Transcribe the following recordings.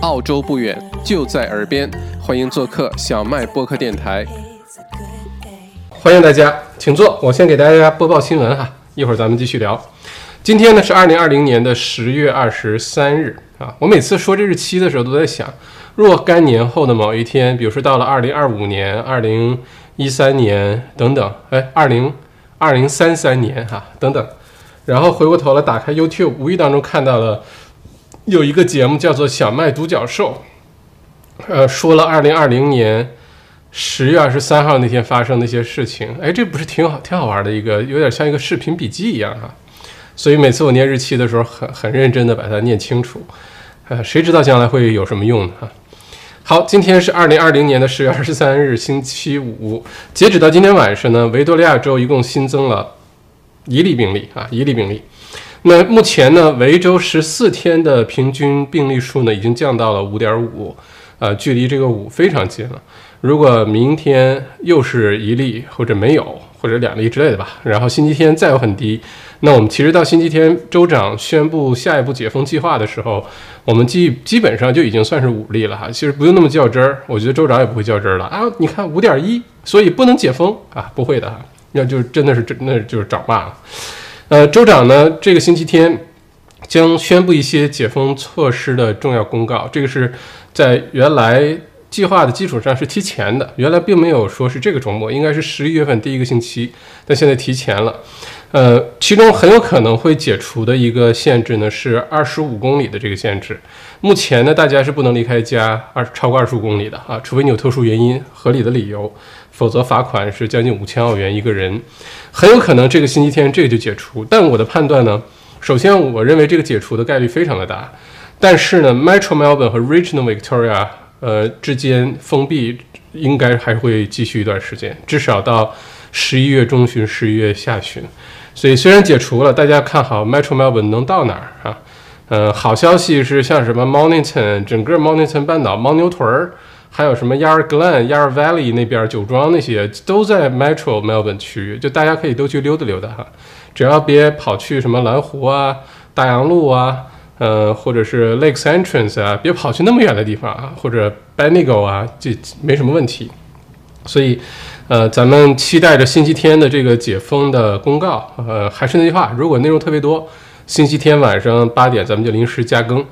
澳洲不远，就在耳边，欢迎做客小麦播客电台。欢迎大家，请坐。我先给大家播报新闻哈，一会儿咱们继续聊。今天呢是二零二零年的十月二十三日啊。我每次说这日期的时候，都在想，若干年后的某一天，比如说到了二零二五年、二零一三年等等，哎，二零二零三三年哈等等，然后回过头来打开 YouTube，无意当中看到了有一个节目叫做《小麦独角兽》，呃，说了二零二零年十月二十三号那天发生的一些事情。哎，这不是挺好、挺好玩的一个，有点像一个视频笔记一样哈。所以每次我念日期的时候，很很认真的把它念清楚。呃，谁知道将来会有什么用呢？哈。好，今天是二零二零年的十月二十三日，星期五。截止到今天晚上呢，维多利亚州一共新增了一例病例啊，一例病例。那目前呢，维州十四天的平均病例数呢，已经降到了五点五，呃，距离这个五非常近了。如果明天又是一例或者没有或者两例之类的吧，然后星期天再有很低，那我们其实到星期天州长宣布下一步解封计划的时候，我们基基本上就已经算是五例了哈。其实不用那么较真儿，我觉得州长也不会较真儿了啊。你看五点一，所以不能解封啊，不会的哈。那就真的是真那就是找骂了。呃，州长呢这个星期天将宣布一些解封措施的重要公告，这个是在原来。计划的基础上是提前的，原来并没有说是这个周末，应该是十一月份第一个星期，但现在提前了。呃，其中很有可能会解除的一个限制呢是二十五公里的这个限制。目前呢，大家是不能离开家二超过二十五公里的啊，除非你有特殊原因、合理的理由，否则罚款是将近五千澳元一个人。很有可能这个星期天这个就解除，但我的判断呢，首先我认为这个解除的概率非常的大，但是呢，Metro Melbourne 和 Regional Victoria。呃，之间封闭应该还会继续一段时间，至少到十一月中旬、十一月下旬。所以虽然解除了，大家看好 Metro Melbourne 能到哪儿啊？呃，好消息是像什么 Mornington 整个 Mornington 半岛、牦牛屯儿，还有什么 Yarra Glen、Yar Valley 那边酒庄那些都在 Metro Melbourne 区域，就大家可以都去溜达溜达哈，只要别跑去什么蓝湖啊、大洋路啊。呃，或者是 Lakes Entrance 啊，别跑去那么远的地方啊，或者 Bendigo 啊，这没什么问题。所以，呃，咱们期待着星期天的这个解封的公告。呃，还是那句话，如果内容特别多，星期天晚上八点咱们就临时加更。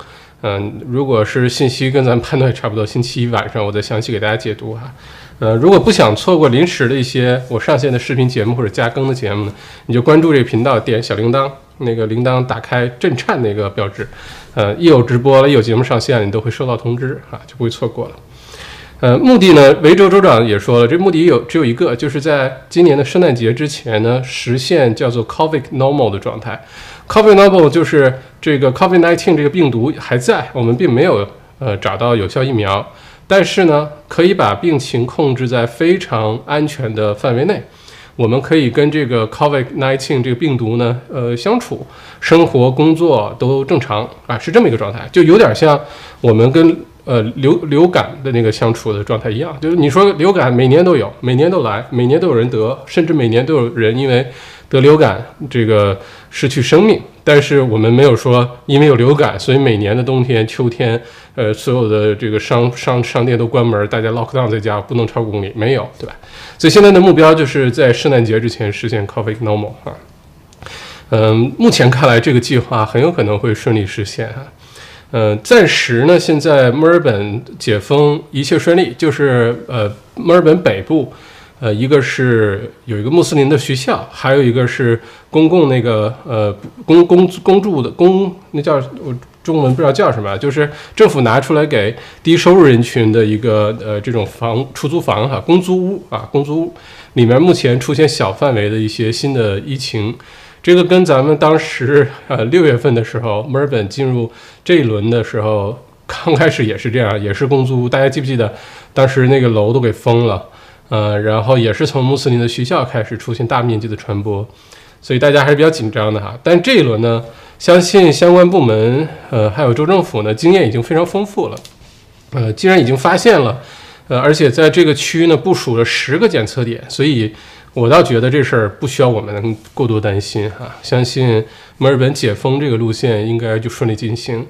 嗯，如果是信息跟咱判断差不多，星期一晚上我再详细给大家解读哈。呃，如果不想错过临时的一些我上线的视频节目或者加更的节目呢，你就关注这个频道，点小铃铛。那个铃铛打开震颤那个标志，呃，一有直播了，一有节目上线，你都会收到通知啊，就不会错过了。呃，目的呢，维州州长也说了，这目的有只有一个，就是在今年的圣诞节之前呢，实现叫做 COVID normal 的状态。COVID normal 就是这个 COVID nineteen 这个病毒还在，我们并没有呃找到有效疫苗，但是呢，可以把病情控制在非常安全的范围内。我们可以跟这个 COVID-19 这个病毒呢，呃，相处，生活、工作都正常啊，是这么一个状态，就有点像我们跟呃流流感的那个相处的状态一样。就是你说流感每年都有，每年都来，每年都有人得，甚至每年都有人因为得流感这个失去生命。但是我们没有说因为有流感，所以每年的冬天、秋天，呃，所有的这个商商商店都关门，大家 lock down 在家，不能超过公里，没有，对吧？所以现在的目标就是在圣诞节之前实现 COVID normal 啊。嗯，目前看来这个计划很有可能会顺利实现啊。嗯，暂时呢，现在墨尔本解封一切顺利，就是呃，墨尔本北部。呃，一个是有一个穆斯林的学校，还有一个是公共那个呃公公公住的公，那叫我中文不知道叫什么，就是政府拿出来给低收入人群的一个呃这种房出租房哈，公租屋啊，公租屋里面目前出现小范围的一些新的疫情，这个跟咱们当时呃六月份的时候墨尔本进入这一轮的时候，刚开始也是这样，也是公租屋，大家记不记得当时那个楼都给封了？呃，然后也是从穆斯林的学校开始出现大面积的传播，所以大家还是比较紧张的哈。但这一轮呢，相信相关部门，呃，还有州政府呢，经验已经非常丰富了。呃，既然已经发现了，呃，而且在这个区呢部署了十个检测点，所以我倒觉得这事儿不需要我们过多担心哈。相信墨尔本解封这个路线应该就顺利进行。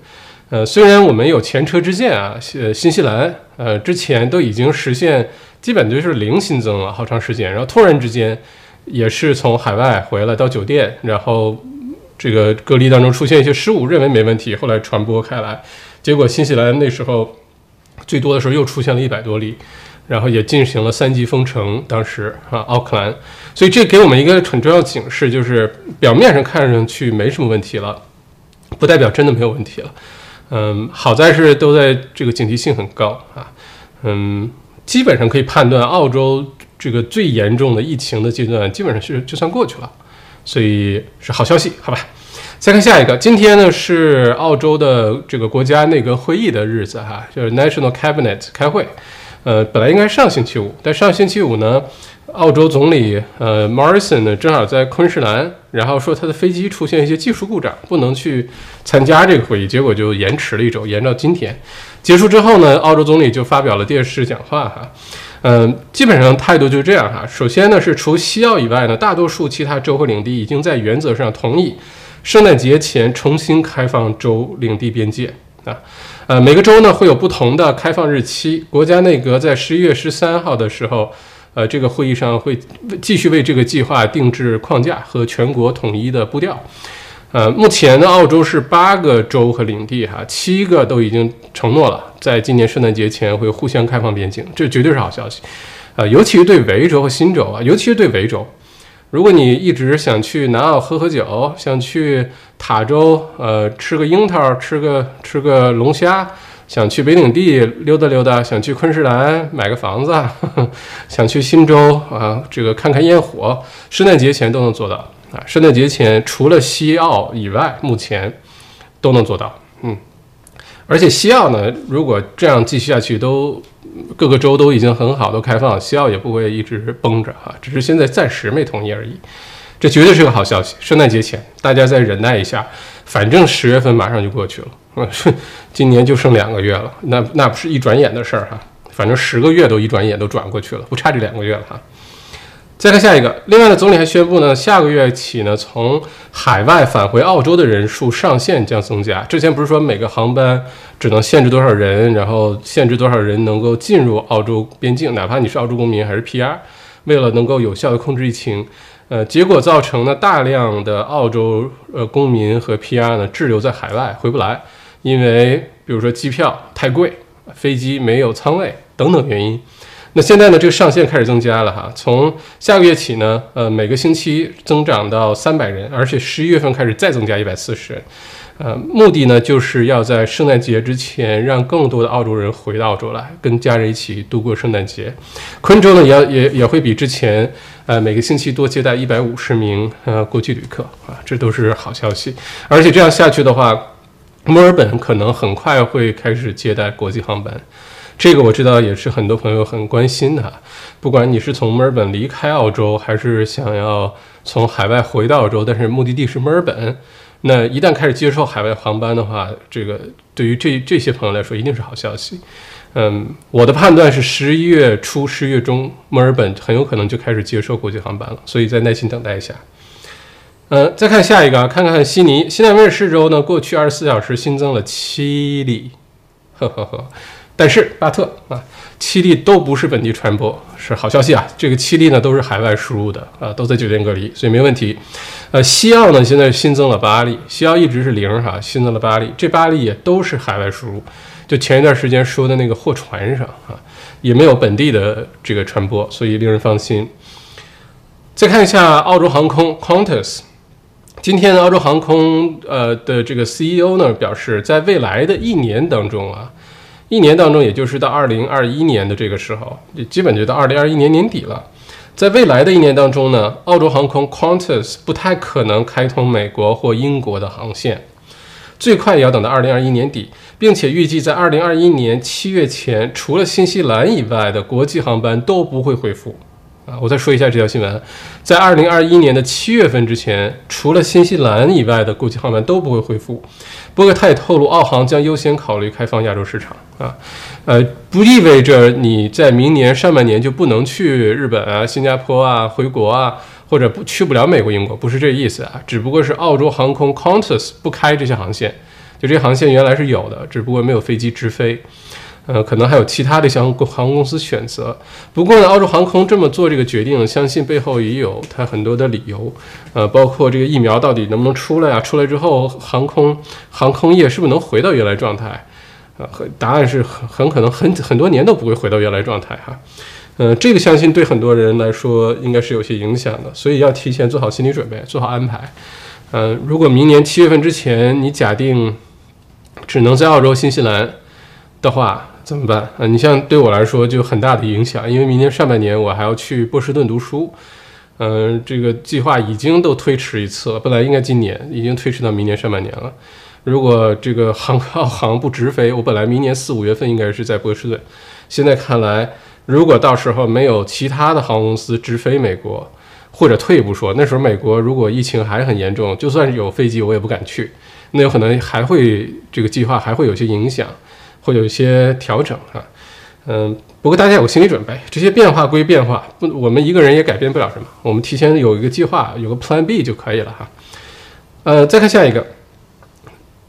呃，虽然我们有前车之鉴啊，呃，新西兰呃之前都已经实现基本就是零新增了好长时间，然后突然之间也是从海外回来到酒店，然后这个隔离当中出现一些失误，认为没问题，后来传播开来，结果新西兰那时候最多的时候又出现了一百多例，然后也进行了三级封城，当时啊奥克兰，所以这给我们一个很重要警示，就是表面上看上去没什么问题了，不代表真的没有问题了。嗯，好在是都在这个警惕性很高啊，嗯，基本上可以判断澳洲这个最严重的疫情的阶段基本上是就算过去了，所以是好消息，好吧？再看下一个，今天呢是澳洲的这个国家内阁会议的日子哈，就是 National Cabinet 开会，呃，本来应该上星期五，但上星期五呢。澳洲总理呃，Morrison 呢，正好在昆士兰，然后说他的飞机出现一些技术故障，不能去参加这个会议，结果就延迟了一周，延到今天。结束之后呢，澳洲总理就发表了电视讲话哈，嗯，基本上态度就这样哈。首先呢，是除西澳以外呢，大多数其他州和领地已经在原则上同意圣诞节前重新开放州领地边界啊，呃，每个州呢会有不同的开放日期。国家内阁在十一月十三号的时候。呃，这个会议上会继续为这个计划定制框架和全国统一的步调。呃，目前呢，澳洲是八个州和领地，哈，七个都已经承诺了，在今年圣诞节前会互相开放边境，这绝对是好消息。呃，尤其是对维州和新州啊，尤其是对维州，如果你一直想去南澳喝喝酒，想去塔州，呃，吃个樱桃，吃个吃个龙虾。想去北领地溜达溜达，想去昆士兰买个房子，想去新州啊，这个看看烟火，圣诞节前都能做到啊！圣诞节前除了西澳以外，目前都能做到。嗯，而且西澳呢，如果这样继续下去，都各个州都已经很好，都开放，西澳也不会一直绷着哈，只是现在暂时没同意而已。这绝对是个好消息！圣诞节前大家再忍耐一下，反正十月份马上就过去了。今年就剩两个月了，那那不是一转眼的事儿哈。反正十个月都一转眼都转过去了，不差这两个月了哈。再看下一个，另外呢，总理还宣布呢，下个月起呢，从海外返回澳洲的人数上限将增加。之前不是说每个航班只能限制多少人，然后限制多少人能够进入澳洲边境，哪怕你是澳洲公民还是 PR，为了能够有效的控制疫情，呃，结果造成呢大量的澳洲呃公民和 PR 呢滞留在海外回不来。因为比如说机票太贵，飞机没有仓位等等原因，那现在呢这个上限开始增加了哈，从下个月起呢，呃每个星期增长到三百人，而且十一月份开始再增加一百四十人，呃目的呢就是要在圣诞节之前让更多的澳洲人回到澳洲来，跟家人一起度过圣诞节。昆州呢也要也也会比之前呃每个星期多接待一百五十名呃国际旅客啊，这都是好消息，而且这样下去的话。墨尔本可能很快会开始接待国际航班，这个我知道也是很多朋友很关心的。不管你是从墨尔本离开澳洲，还是想要从海外回到澳洲，但是目的地是墨尔本，那一旦开始接受海外航班的话，这个对于这这些朋友来说一定是好消息。嗯，我的判断是十一月初、十月中，墨尔本很有可能就开始接受国际航班了，所以再耐心等待一下。嗯，再看下一个啊，看看悉尼，新南威尔士州呢，过去二十四小时新增了七例，呵呵呵，但是巴特啊，七例都不是本地传播，是好消息啊。这个七例呢都是海外输入的啊，都在酒店隔离，所以没问题。呃，西澳呢现在新增了八例，西澳一直是零哈，新增了八例，这八例也都是海外输入，就前一段时间说的那个货船上啊，也没有本地的这个传播，所以令人放心。再看一下澳洲航空 Qantas。今天澳洲航空呃的这个 CEO 呢表示，在未来的一年当中啊，一年当中，也就是到二零二一年的这个时候，也基本就到二零二一年年底了。在未来的一年当中呢，澳洲航空 Qantas 不太可能开通美国或英国的航线，最快也要等到二零二一年底，并且预计在二零二一年七月前，除了新西兰以外的国际航班都不会恢复。啊，我再说一下这条新闻，在二零二一年的七月份之前，除了新西兰以外的国际航班都不会恢复。不过，他也透露，澳航将优先考虑开放亚洲市场。啊，呃，不意味着你在明年上半年就不能去日本啊、新加坡啊、回国啊，或者不去不了美国、英国，不是这意思啊。只不过是澳洲航空 Qantas 不开这些航线，就这些航线原来是有的，只不过没有飞机直飞。呃，可能还有其他的航空航空公司选择。不过呢，澳洲航空这么做这个决定，相信背后也有它很多的理由。呃，包括这个疫苗到底能不能出来啊？出来之后，航空航空业是不是能回到原来状态？啊，答案是很很可能很很多年都不会回到原来状态哈。呃，这个相信对很多人来说应该是有些影响的，所以要提前做好心理准备，做好安排。嗯，如果明年七月份之前你假定只能在澳洲、新西兰的话，怎么办啊？你像对我来说就很大的影响，因为明年上半年我还要去波士顿读书，嗯，这个计划已经都推迟一次了，本来应该今年，已经推迟到明年上半年了。如果这个航澳航不直飞，我本来明年四五月份应该是在波士顿，现在看来，如果到时候没有其他的航空公司直飞美国，或者退一步说，那时候美国如果疫情还很严重，就算是有飞机我也不敢去，那有可能还会这个计划还会有些影响。会有一些调整啊，嗯，不过大家有心理准备，这些变化归变化，不，我们一个人也改变不了什么，我们提前有一个计划，有个 Plan B 就可以了哈。呃，再看下一个，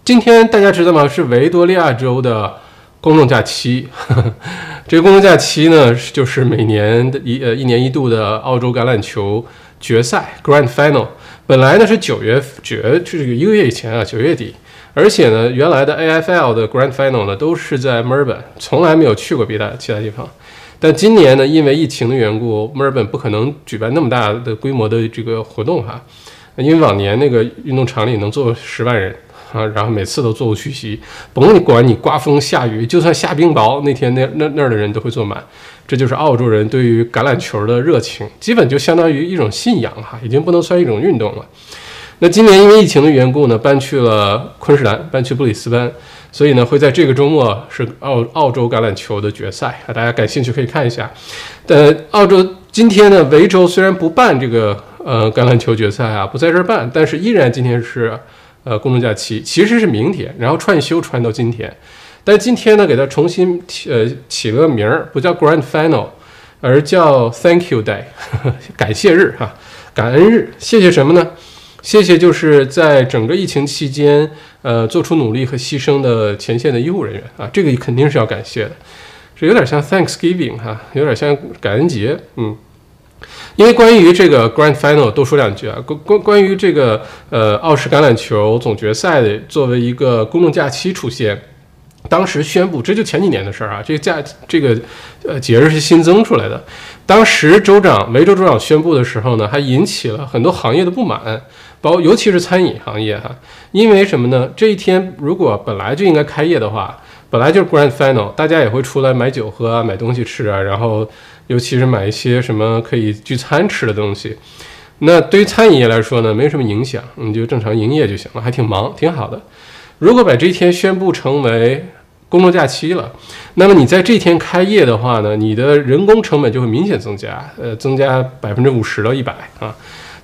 今天大家知道吗？是维多利亚州的公众假期，这个公众假期呢，就是每年的一呃一年一度的澳洲橄榄球决赛 Grand Final，本来呢是九月决，这个一个月以前啊，九月底。而且呢，原来的 AFL 的 Grand Final 呢都是在墨尔本，从来没有去过别的其他地方。但今年呢，因为疫情的缘故，墨尔本不可能举办那么大的规模的这个活动哈。因为往年那个运动场里能坐十万人啊，然后每次都座无虚席，甭管你刮风下雨，就算下冰雹，那天那那那儿的人都会坐满。这就是澳洲人对于橄榄球的热情，基本就相当于一种信仰哈，已经不能算一种运动了。那今年因为疫情的缘故呢，搬去了昆士兰，搬去布里斯班，所以呢会在这个周末是澳澳洲橄榄球的决赛啊，大家感兴趣可以看一下。呃，澳洲今天呢，维州虽然不办这个呃橄榄球决赛啊，不在这儿办，但是依然今天是呃公众假期，其实是明天，然后串休串到今天，但今天呢给它重新起呃起了个名儿，不叫 Grand Final，而叫 Thank You Day，感谢日哈，感恩日，谢谢什么呢？谢谢，就是在整个疫情期间，呃，做出努力和牺牲的前线的医护人员啊，这个肯定是要感谢的。这有点像 Thanksgiving 哈，有点像感恩节，嗯。因为关于这个 Grand Final 多说两句啊，关关关于这个呃澳式橄榄球总决赛的作为一个公众假期出现。当时宣布，这就前几年的事儿啊。这个假，这个呃节日是新增出来的。当时州长维州州长宣布的时候呢，还引起了很多行业的不满，包尤其是餐饮行业哈。因为什么呢？这一天如果本来就应该开业的话，本来就是 Grand Final，大家也会出来买酒喝啊，买东西吃啊，然后尤其是买一些什么可以聚餐吃的东西。那对于餐饮业来说呢，没什么影响，你就正常营业就行了，还挺忙，挺好的。如果把这一天宣布成为公众假期了，那么你在这天开业的话呢，你的人工成本就会明显增加，呃，增加百分之五十到一百啊。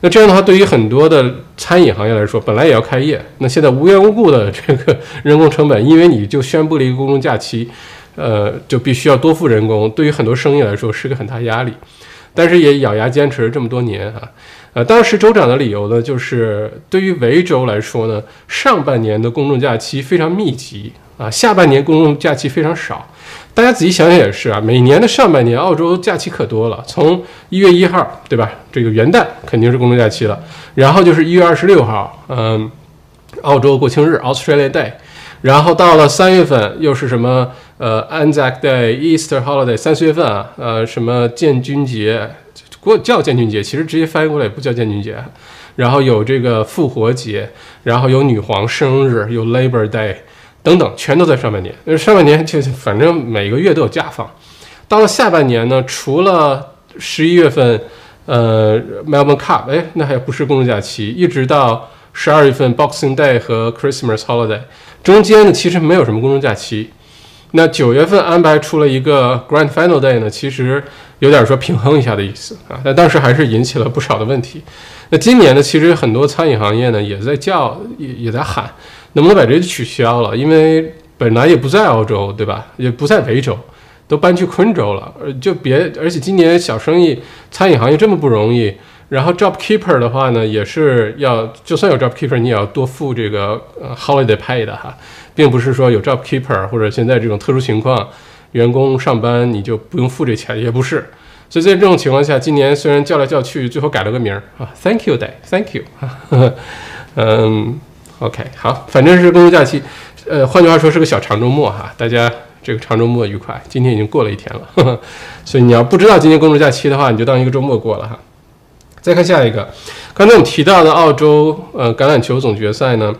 那这样的话，对于很多的餐饮行业来说，本来也要开业，那现在无缘无故的这个人工成本，因为你就宣布了一个公众假期，呃，就必须要多付人工，对于很多生意来说是个很大压力。但是也咬牙坚持了这么多年啊。呃，当时州长的理由呢，就是对于维州来说呢，上半年的公众假期非常密集啊，下半年公众假期非常少。大家仔细想想也是啊，每年的上半年澳洲假期可多了，从一月一号，对吧？这个元旦肯定是公众假期了，然后就是一月二十六号，嗯，澳洲国庆日 （Australia Day），然后到了三月份又是什么？呃，Anzac Day、Easter Holiday，三四月份啊，呃，什么建军节。过叫建军节，其实直接翻译过来也不叫建军节。然后有这个复活节，然后有女皇生日，有 Labor Day 等等，全都在上半年。那上半年就反正每个月都有假放。到了下半年呢，除了十一月份，呃，Melbourne Cup，哎，那还不是公众假期，一直到十二月份 Boxing Day 和 Christmas Holiday，中间呢其实没有什么公众假期。那九月份安排出了一个 Grand Final Day 呢，其实有点说平衡一下的意思啊，但当时还是引起了不少的问题。那今年呢，其实很多餐饮行业呢也在叫，也也在喊，能不能把这取消了？因为本来也不在澳洲，对吧？也不在维州，都搬去昆州了，呃，就别。而且今年小生意餐饮行业这么不容易，然后 job keeper 的话呢，也是要就算有 job keeper，你也要多付这个呃 holiday pay 的哈，并不是说有 job keeper 或者现在这种特殊情况，员工上班你就不用付这钱，也不是。所以在这种情况下，今年虽然叫来叫去，最后改了个名儿啊，Thank you Day，Thank you，嗯，OK，好，反正是公共假期，呃，换句话说是个小长周末哈，大家这个长周末愉快。今天已经过了一天了，呵 呵所以你要不知道今天公众假期的话，你就当一个周末过了哈。再看下一个，刚才我们提到的澳洲呃橄榄球总决赛呢，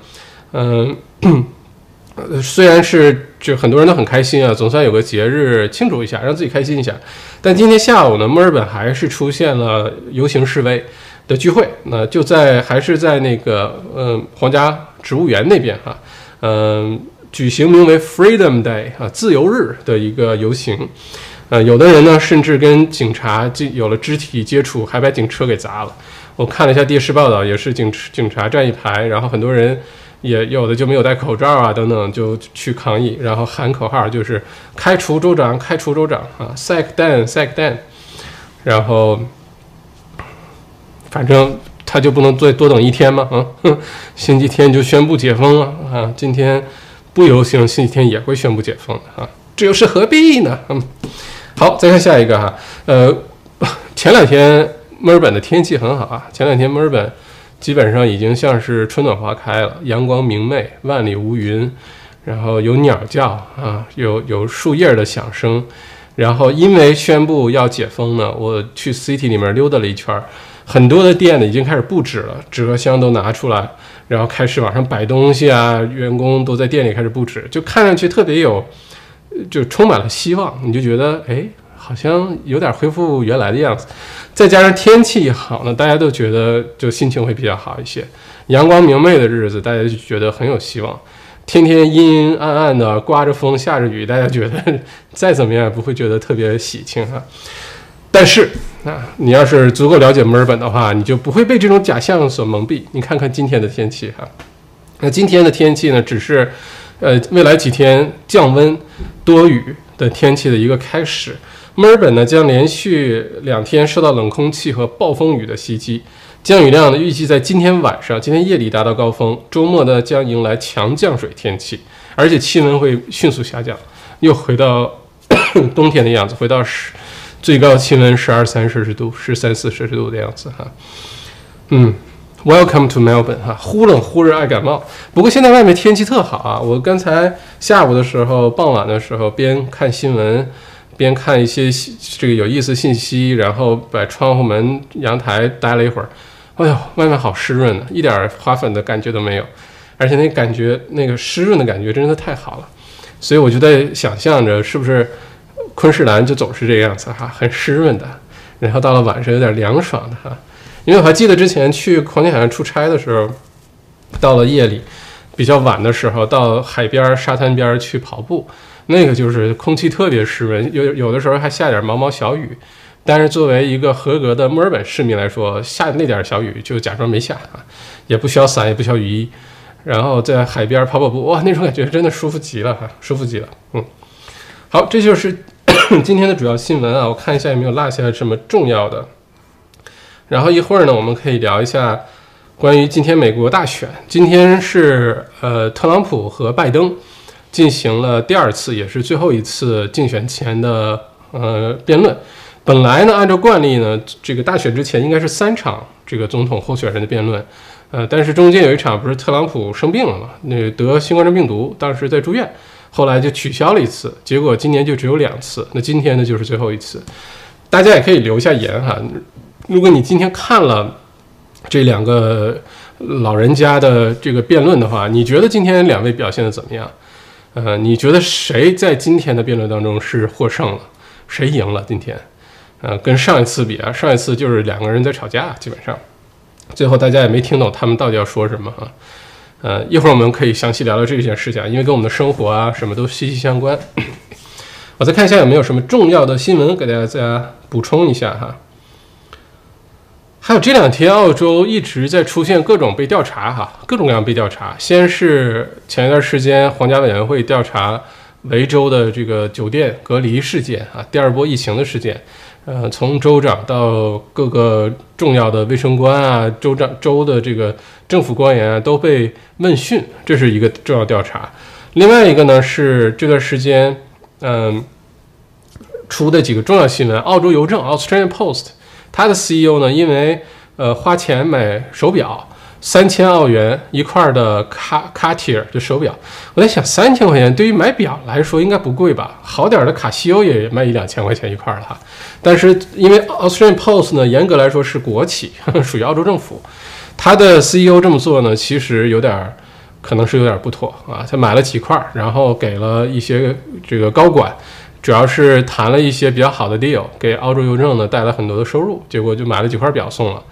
嗯，虽然是就很多人都很开心啊，总算有个节日庆祝一下，让自己开心一下。但今天下午呢，墨尔本还是出现了游行示威的聚会，那就在还是在那个嗯皇家植物园那边哈，嗯，举行名为 Freedom Day 啊自由日的一个游行。呃，有的人呢，甚至跟警察就有了肢体接触，还把警车给砸了。我看了一下电视报道，也是警警察站一排，然后很多人也有的就没有戴口罩啊，等等，就去抗议，然后喊口号，就是开除州长，开除州长啊，sack down，sack down。然后，反正他就不能再多等一天吗？啊，星期天就宣布解封了啊，今天不游行，星期天也会宣布解封的啊，这又是何必呢？嗯。好，再看下一个哈，呃，前两天墨尔本的天气很好啊，前两天墨尔本基本上已经像是春暖花开了，阳光明媚，万里无云，然后有鸟叫啊，有有树叶的响声，然后因为宣布要解封呢，我去 city 里面溜达了一圈，很多的店呢已经开始布置了，纸盒箱都拿出来，然后开始往上摆东西啊，员工都在店里开始布置，就看上去特别有。就充满了希望，你就觉得哎，好像有点恢复原来的样子。再加上天气一好呢，大家都觉得就心情会比较好一些。阳光明媚的日子，大家就觉得很有希望。天天阴阴暗暗的，刮着风下着雨，大家觉得 再怎么样也不会觉得特别喜庆哈。但是那，你要是足够了解墨尔本的话，你就不会被这种假象所蒙蔽。你看看今天的天气哈，那今天的天气呢，只是。呃，未来几天降温、多雨的天气的一个开始。墨尔本呢将连续两天受到冷空气和暴风雨的袭击，降雨量呢预计在今天晚上、今天夜里达到高峰。周末呢将迎来强降水天气，而且气温会迅速下降，又回到 冬天的样子，回到十最高气温十二三摄氏度、十三四摄氏度的样子哈。嗯。Welcome to Melbourne，哈，忽冷忽热爱感冒。不过现在外面天气特好啊！我刚才下午的时候、傍晚的时候，边看新闻，边看一些这个有意思信息，然后把窗户门、阳台待了一会儿。哎呦，外面好湿润呢，一点花粉的感觉都没有，而且那感觉那个湿润的感觉真的太好了。所以我就在想象着，是不是昆士兰就总是这个样子哈，很湿润的，然后到了晚上有点凉爽的哈。因为我还记得之前去黄金海岸出差的时候，到了夜里比较晚的时候，到海边沙滩边去跑步，那个就是空气特别湿润，有有的时候还下点毛毛小雨。但是作为一个合格的墨尔本市民来说，下那点小雨就假装没下啊，也不需要伞，也不需要雨衣，然后在海边跑跑步，哇，那种感觉真的舒服极了哈，舒服极了。嗯，好，这就是 今天的主要新闻啊，我看一下有没有落下什么重要的。然后一会儿呢，我们可以聊一下关于今天美国大选。今天是呃，特朗普和拜登进行了第二次，也是最后一次竞选前的呃辩论。本来呢，按照惯例呢，这个大选之前应该是三场这个总统候选人的辩论，呃，但是中间有一场不是特朗普生病了嘛，那得新冠状病毒，当时在住院，后来就取消了一次，结果今年就只有两次。那今天呢，就是最后一次，大家也可以留下言哈。如果你今天看了这两个老人家的这个辩论的话，你觉得今天两位表现的怎么样？呃，你觉得谁在今天的辩论当中是获胜了？谁赢了？今天，呃，跟上一次比啊，上一次就是两个人在吵架，基本上最后大家也没听懂他们到底要说什么啊。呃，一会儿我们可以详细聊聊这件事情，因为跟我们的生活啊什么都息息相关。我再看一下有没有什么重要的新闻给大家补充一下哈。还有这两天，澳洲一直在出现各种被调查，哈，各种各样被调查。先是前一段时间，皇家委员会调查维州的这个酒店隔离事件啊，第二波疫情的事件，呃，从州长到各个重要的卫生官啊，州长州的这个政府官员啊，都被问讯，这是一个重要调查。另外一个呢是这段时间，嗯，出的几个重要新闻，澳洲邮政 （Australian Post） 它的 CEO 呢，因为呃花钱买手表。三千澳元一块的卡卡提尔的手表，我在想三千块钱对于买表来说应该不贵吧？好点的卡西欧也卖一两千块钱一块了哈。但是因为 Australian Post 呢，严格来说是国企，属于澳洲政府，他的 CEO 这么做呢，其实有点可能是有点不妥啊。他买了几块，然后给了一些这个高管，主要是谈了一些比较好的 deal，给澳洲邮政呢带来很多的收入，结果就买了几块表送了。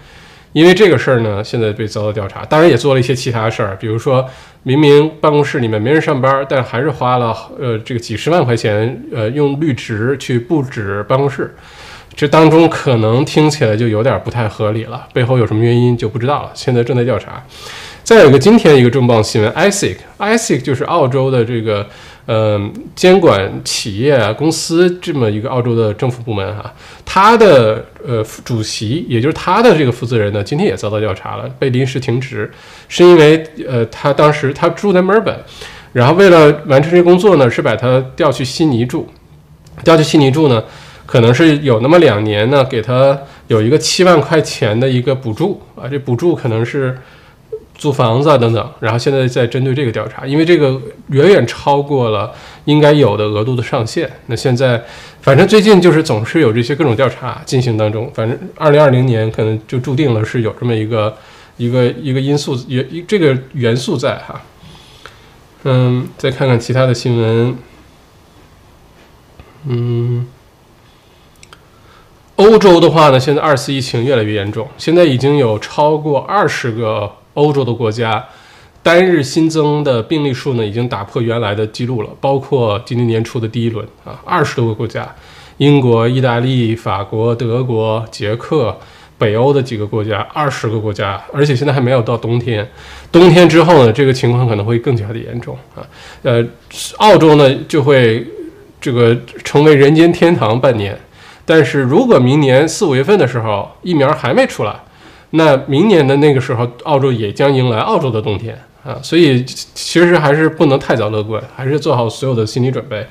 因为这个事儿呢，现在被遭到调查，当然也做了一些其他事儿，比如说明明办公室里面没人上班，但还是花了呃这个几十万块钱，呃用绿植去布置办公室，这当中可能听起来就有点不太合理了，背后有什么原因就不知道了，现在正在调查。再有一个今天一个重磅新闻，ISIC，ISIC 就是澳洲的这个。嗯，监管企业啊，公司这么一个澳洲的政府部门哈，他的呃主席，也就是他的这个负责人呢，今天也遭到调查了，被临时停职，是因为呃他当时他住在墨尔本，然后为了完成这工作呢，是把他调去悉尼住，调去悉尼住呢，可能是有那么两年呢，给他有一个七万块钱的一个补助啊，这补助可能是。租房子啊等等，然后现在在针对这个调查，因为这个远远超过了应该有的额度的上限。那现在，反正最近就是总是有这些各种调查进行当中。反正二零二零年可能就注定了是有这么一个一个一个因素元这个元素在哈。嗯，再看看其他的新闻。嗯，欧洲的话呢，现在二次疫情越来越严重，现在已经有超过二十个。欧洲的国家单日新增的病例数呢，已经打破原来的记录了。包括今年年初的第一轮啊，二十多个国家，英国、意大利、法国、德国、捷克、北欧的几个国家，二十个国家，而且现在还没有到冬天。冬天之后呢，这个情况可能会更加的严重啊。呃，澳洲呢就会这个成为人间天堂半年。但是如果明年四五月份的时候疫苗还没出来，那明年的那个时候，澳洲也将迎来澳洲的冬天啊，所以其实还是不能太早乐观，还是做好所有的心理准备，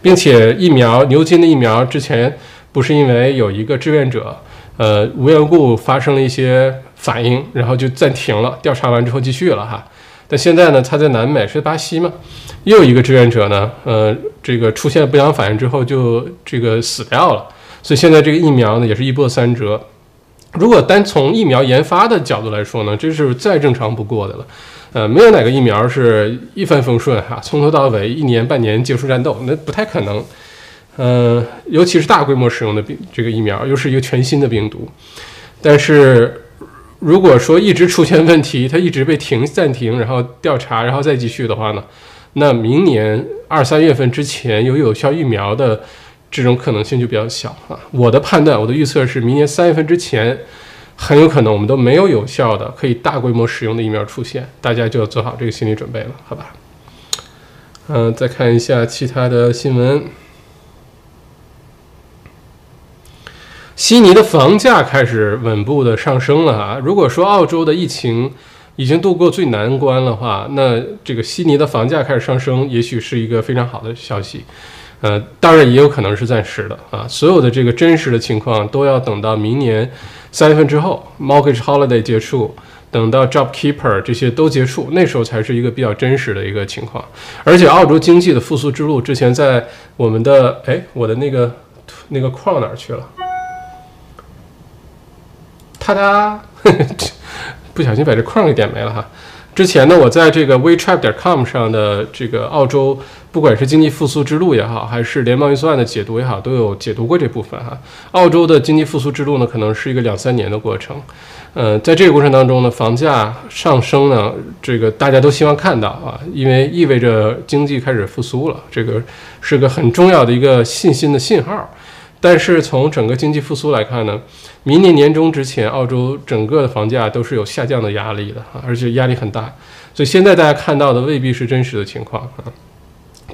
并且疫苗牛津的疫苗之前不是因为有一个志愿者，呃，无缘故发生了一些反应，然后就暂停了，调查完之后继续了哈。但现在呢，他在南美是巴西嘛，又一个志愿者呢，呃，这个出现不良反应之后就这个死掉了，所以现在这个疫苗呢也是一波三折。如果单从疫苗研发的角度来说呢，这是再正常不过的了。呃，没有哪个疫苗是一帆风顺哈，从头到尾一年半年结束战斗，那不太可能。呃，尤其是大规模使用的病这个疫苗，又是一个全新的病毒。但是如果说一直出现问题，它一直被停暂停，然后调查，然后再继续的话呢，那明年二三月份之前有有效疫苗的。这种可能性就比较小啊！我的判断，我的预测是，明年三月份之前，很有可能我们都没有有效的可以大规模使用的疫苗出现，大家就要做好这个心理准备了，好吧？嗯，再看一下其他的新闻。悉尼的房价开始稳步的上升了啊！如果说澳洲的疫情已经度过最难关的话，那这个悉尼的房价开始上升，也许是一个非常好的消息。呃，当然也有可能是暂时的啊。所有的这个真实的情况都要等到明年三月份之后，Mortgage Holiday 结束，等到 Job Keeper 这些都结束，那时候才是一个比较真实的一个情况。而且澳洲经济的复苏之路，之前在我们的哎，我的那个那个框哪儿去了？哒哒，不小心把这框给点没了哈。之前呢，我在这个 WeChat 点 com 上的这个澳洲。不管是经济复苏之路也好，还是联邦预算案的解读也好，都有解读过这部分哈。澳洲的经济复苏之路呢，可能是一个两三年的过程。呃，在这个过程当中呢，房价上升呢，这个大家都希望看到啊，因为意味着经济开始复苏了，这个是个很重要的一个信心的信号。但是从整个经济复苏来看呢，明年年中之前，澳洲整个的房价都是有下降的压力的啊，而且压力很大。所以现在大家看到的未必是真实的情况啊。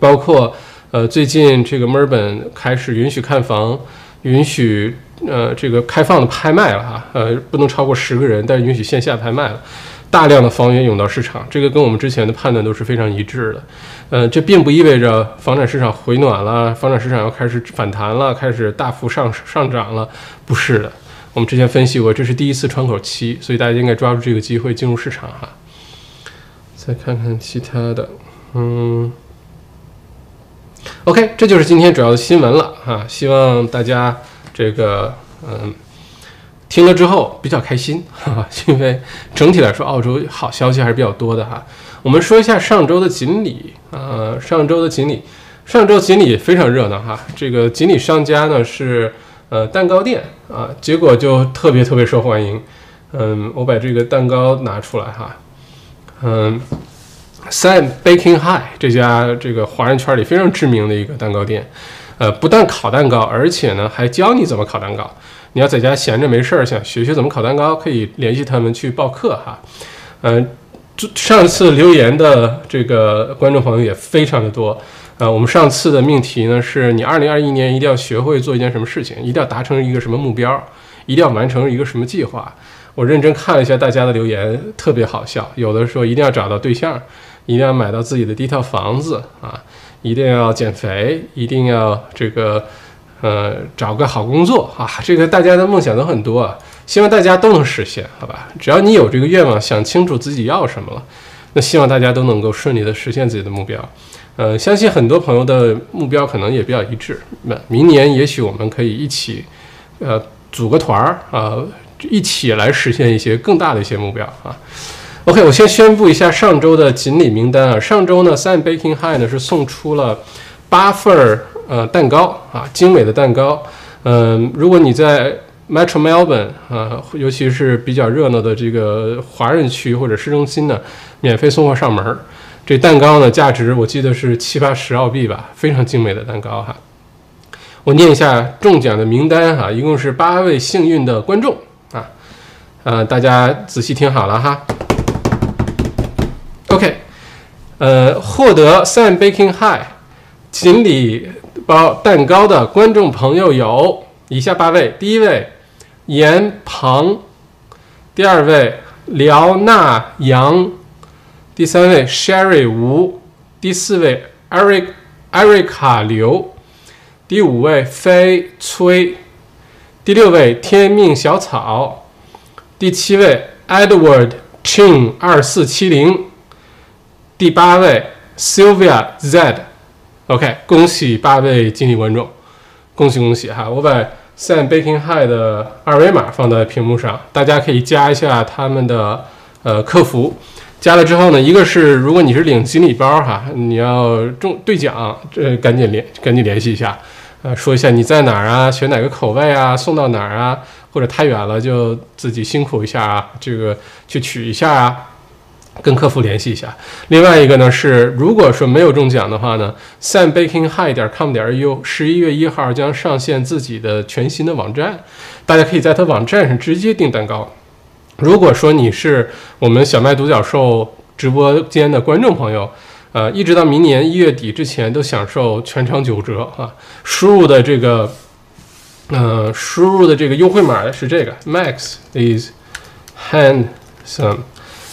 包括呃，最近这个墨尔本开始允许看房，允许呃这个开放的拍卖了哈，呃，不能超过十个人，但是允许线下拍卖了，大量的房源涌到市场，这个跟我们之前的判断都是非常一致的。呃，这并不意味着房产市场回暖了，房产市场要开始反弹了，开始大幅上上涨了，不是的。我们之前分析过，这是第一次窗口期，所以大家应该抓住这个机会进入市场哈。再看看其他的，嗯。OK，这就是今天主要的新闻了啊！希望大家这个嗯听了之后比较开心，哈哈，因为整体来说澳洲好消息还是比较多的哈。我们说一下上周的锦鲤，呃，上周的锦鲤，上周锦鲤非常热闹哈。这个锦鲤商家呢是呃蛋糕店啊，结果就特别特别受欢迎。嗯，我把这个蛋糕拿出来哈，嗯。Sam Baking High 这家这个华人圈里非常知名的一个蛋糕店，呃，不但烤蛋糕，而且呢还教你怎么烤蛋糕。你要在家闲着没事儿想学学怎么烤蛋糕，可以联系他们去报课哈。嗯，上次留言的这个观众朋友也非常的多。呃，我们上次的命题呢是你二零二一年一定要学会做一件什么事情，一定要达成一个什么目标，一定要完成一个什么计划。我认真看了一下大家的留言，特别好笑。有的说一定要找到对象。一定要买到自己的第一套房子啊！一定要减肥，一定要这个，呃，找个好工作啊！这个大家的梦想都很多啊，希望大家都能实现，好吧？只要你有这个愿望，想清楚自己要什么了，那希望大家都能够顺利的实现自己的目标。呃，相信很多朋友的目标可能也比较一致。那明年也许我们可以一起，呃，组个团儿啊，一起来实现一些更大的一些目标啊。OK，我先宣布一下上周的锦鲤名单啊。上周呢，Sam Baking High 呢是送出了八份儿呃蛋糕啊，精美的蛋糕。嗯，如果你在 Metro Melbourne 啊，尤其是比较热闹的这个华人区或者市中心呢，免费送货上门。这蛋糕呢，价值我记得是七八十澳币吧，非常精美的蛋糕哈。我念一下中奖的名单哈，一共是八位幸运的观众啊，呃，大家仔细听好了哈。OK，呃，获得 Sam Baking High 锦鲤包蛋糕的观众朋友有以下八位：第一位严鹏，第二位廖娜杨，第三位 Sherry 吴，第四位 Eric Erica 刘，第五位飞崔，第六位天命小草，第七位 Edward Chin 二四七零。第八位 Sylvia Z，OK，恭喜八位经理观众，恭喜恭喜哈！我把 Sam Baking High 的二维码放在屏幕上，大家可以加一下他们的呃客服。加了之后呢，一个是如果你是领锦鲤包哈，你要中兑奖，这赶紧联赶紧联系一下，呃，说一下你在哪儿啊，选哪个口味啊，送到哪儿啊，或者太远了就自己辛苦一下啊，这个去取一下啊。跟客服联系一下。另外一个呢是，如果说没有中奖的话呢，Sam Baking High 点 com 点 u 十一月一号将上线自己的全新的网站，大家可以在他网站上直接订蛋糕。如果说你是我们小麦独角兽直播间的观众朋友，呃，一直到明年一月底之前都享受全场九折啊！输入的这个，呃，输入的这个优惠码是这个：Max is handsome。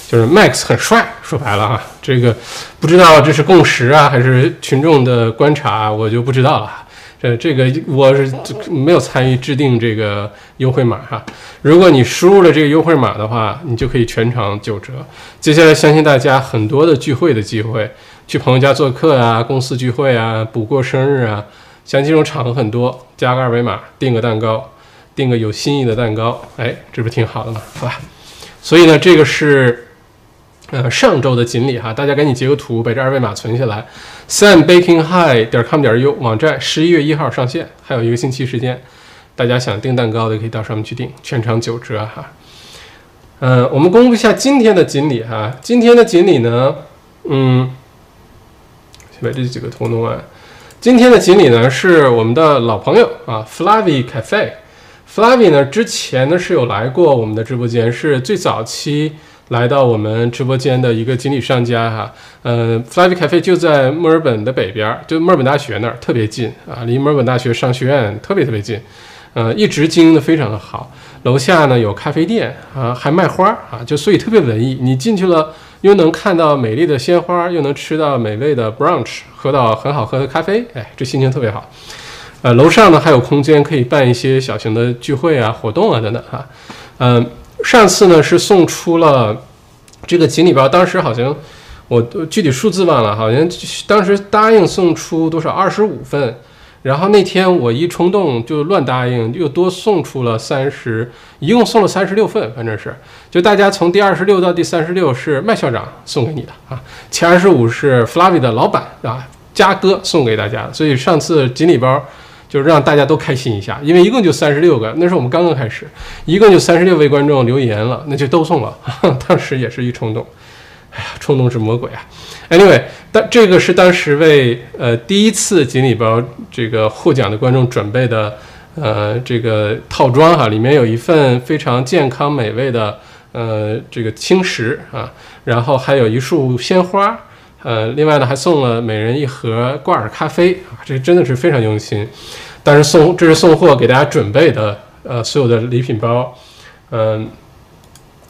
就是 Max 很帅，说白了哈，这个不知道这是共识啊，还是群众的观察，我就不知道了。这这个我是没有参与制定这个优惠码哈。如果你输入了这个优惠码的话，你就可以全场九折。接下来相信大家很多的聚会的机会，去朋友家做客啊，公司聚会啊，补过生日啊，像这种场合很多，加个二维码订个蛋糕，订个有心意的蛋糕，哎，这不挺好的吗？好吧。所以呢，这个是。呃，上周的锦鲤哈，大家赶紧截个图，把这二维码存下来。Sam Baking High 点 com 点 u 网站十一月一号上线，还有一个星期时间，大家想订蛋糕的可以到上面去订，全场九折哈。嗯，我们公布一下今天的锦鲤哈，今天的锦鲤呢，嗯，先把这几个图弄完。今天的锦鲤呢是我们的老朋友啊，Flavi Cafe，Flavi 呢之前呢是有来过我们的直播间，是最早期。来到我们直播间的一个锦鲤商家哈，呃，Flavy Cafe 就在墨尔本的北边，就墨尔本大学那儿特别近啊，离墨尔本大学商学院特别特别近，呃，一直经营的非常的好。楼下呢有咖啡店啊，还卖花啊，就所以特别文艺。你进去了，又能看到美丽的鲜花，又能吃到美味的 brunch，喝到很好喝的咖啡，哎，这心情特别好。呃，楼上呢还有空间可以办一些小型的聚会啊、活动啊等等哈。嗯，上次呢是送出了这个锦鲤包，当时好像我具体数字忘了，好像当时答应送出多少二十五份。然后那天我一冲动就乱答应，又多送出了三十，一共送了三十六份，反正是，就大家从第二十六到第三十六是麦校长送给你的啊，前二十五是 Flavi 的老板啊，嘉哥送给大家，所以上次锦鲤包就是让大家都开心一下，因为一共就三十六个，那是我们刚刚开始，一共就三十六位观众留言了，那就都送了，当时也是一冲动。哎呀，冲动是魔鬼啊！Anyway，当这个是当时为呃第一次锦鲤包这个获奖的观众准备的呃这个套装哈，里面有一份非常健康美味的呃这个轻食啊，然后还有一束鲜花，呃，另外呢还送了每人一盒挂耳咖啡啊，这真的是非常用心。但是送这是送货给大家准备的呃所有的礼品包，嗯，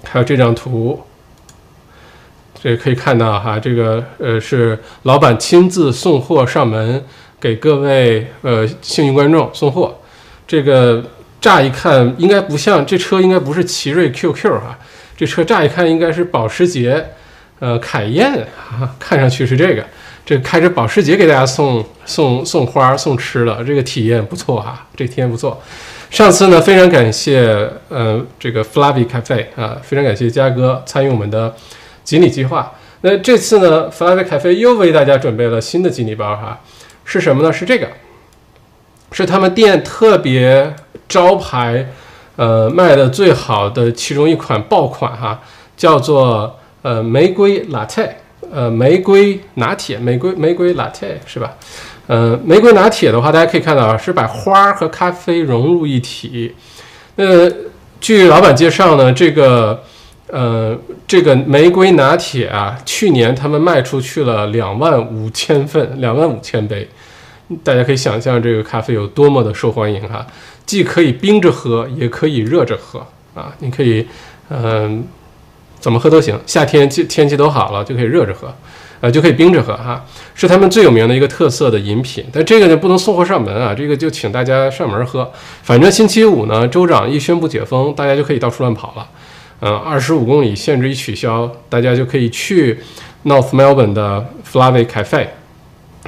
还有这张图。这可以看到哈，这个呃是老板亲自送货上门给各位呃幸运观众送货。这个乍一看应该不像这车，应该不是奇瑞 QQ 哈，这车乍一看应该是保时捷呃凯宴哈哈，看上去是这个。这开着保时捷给大家送送送花送吃的，这个体验不错哈，这体验不错。上次呢非常感谢呃这个 Flavy Cafe 啊，非常感谢嘉哥参与我们的。锦鲤计划，那这次呢，Flavy Cafe 又为大家准备了新的锦鲤包哈，是什么呢？是这个，是他们店特别招牌，呃，卖的最好的其中一款爆款哈，叫做呃玫瑰 Latte，呃玫瑰拿铁，玫瑰玫瑰 Latte 是吧？呃，玫瑰拿铁的话，大家可以看到啊，是把花和咖啡融入一体。那，据老板介绍呢，这个。呃，这个玫瑰拿铁啊，去年他们卖出去了两万五千份，两万五千杯。大家可以想象这个咖啡有多么的受欢迎哈，既可以冰着喝，也可以热着喝啊。你可以，嗯，怎么喝都行。夏天天天气都好了，就可以热着喝，呃，就可以冰着喝哈。是他们最有名的一个特色的饮品。但这个呢，不能送货上门啊，这个就请大家上门喝。反正星期五呢，州长一宣布解封，大家就可以到处乱跑了。嗯，二十五公里限制一取消，大家就可以去 North Melbourne 的 Flavy Cafe，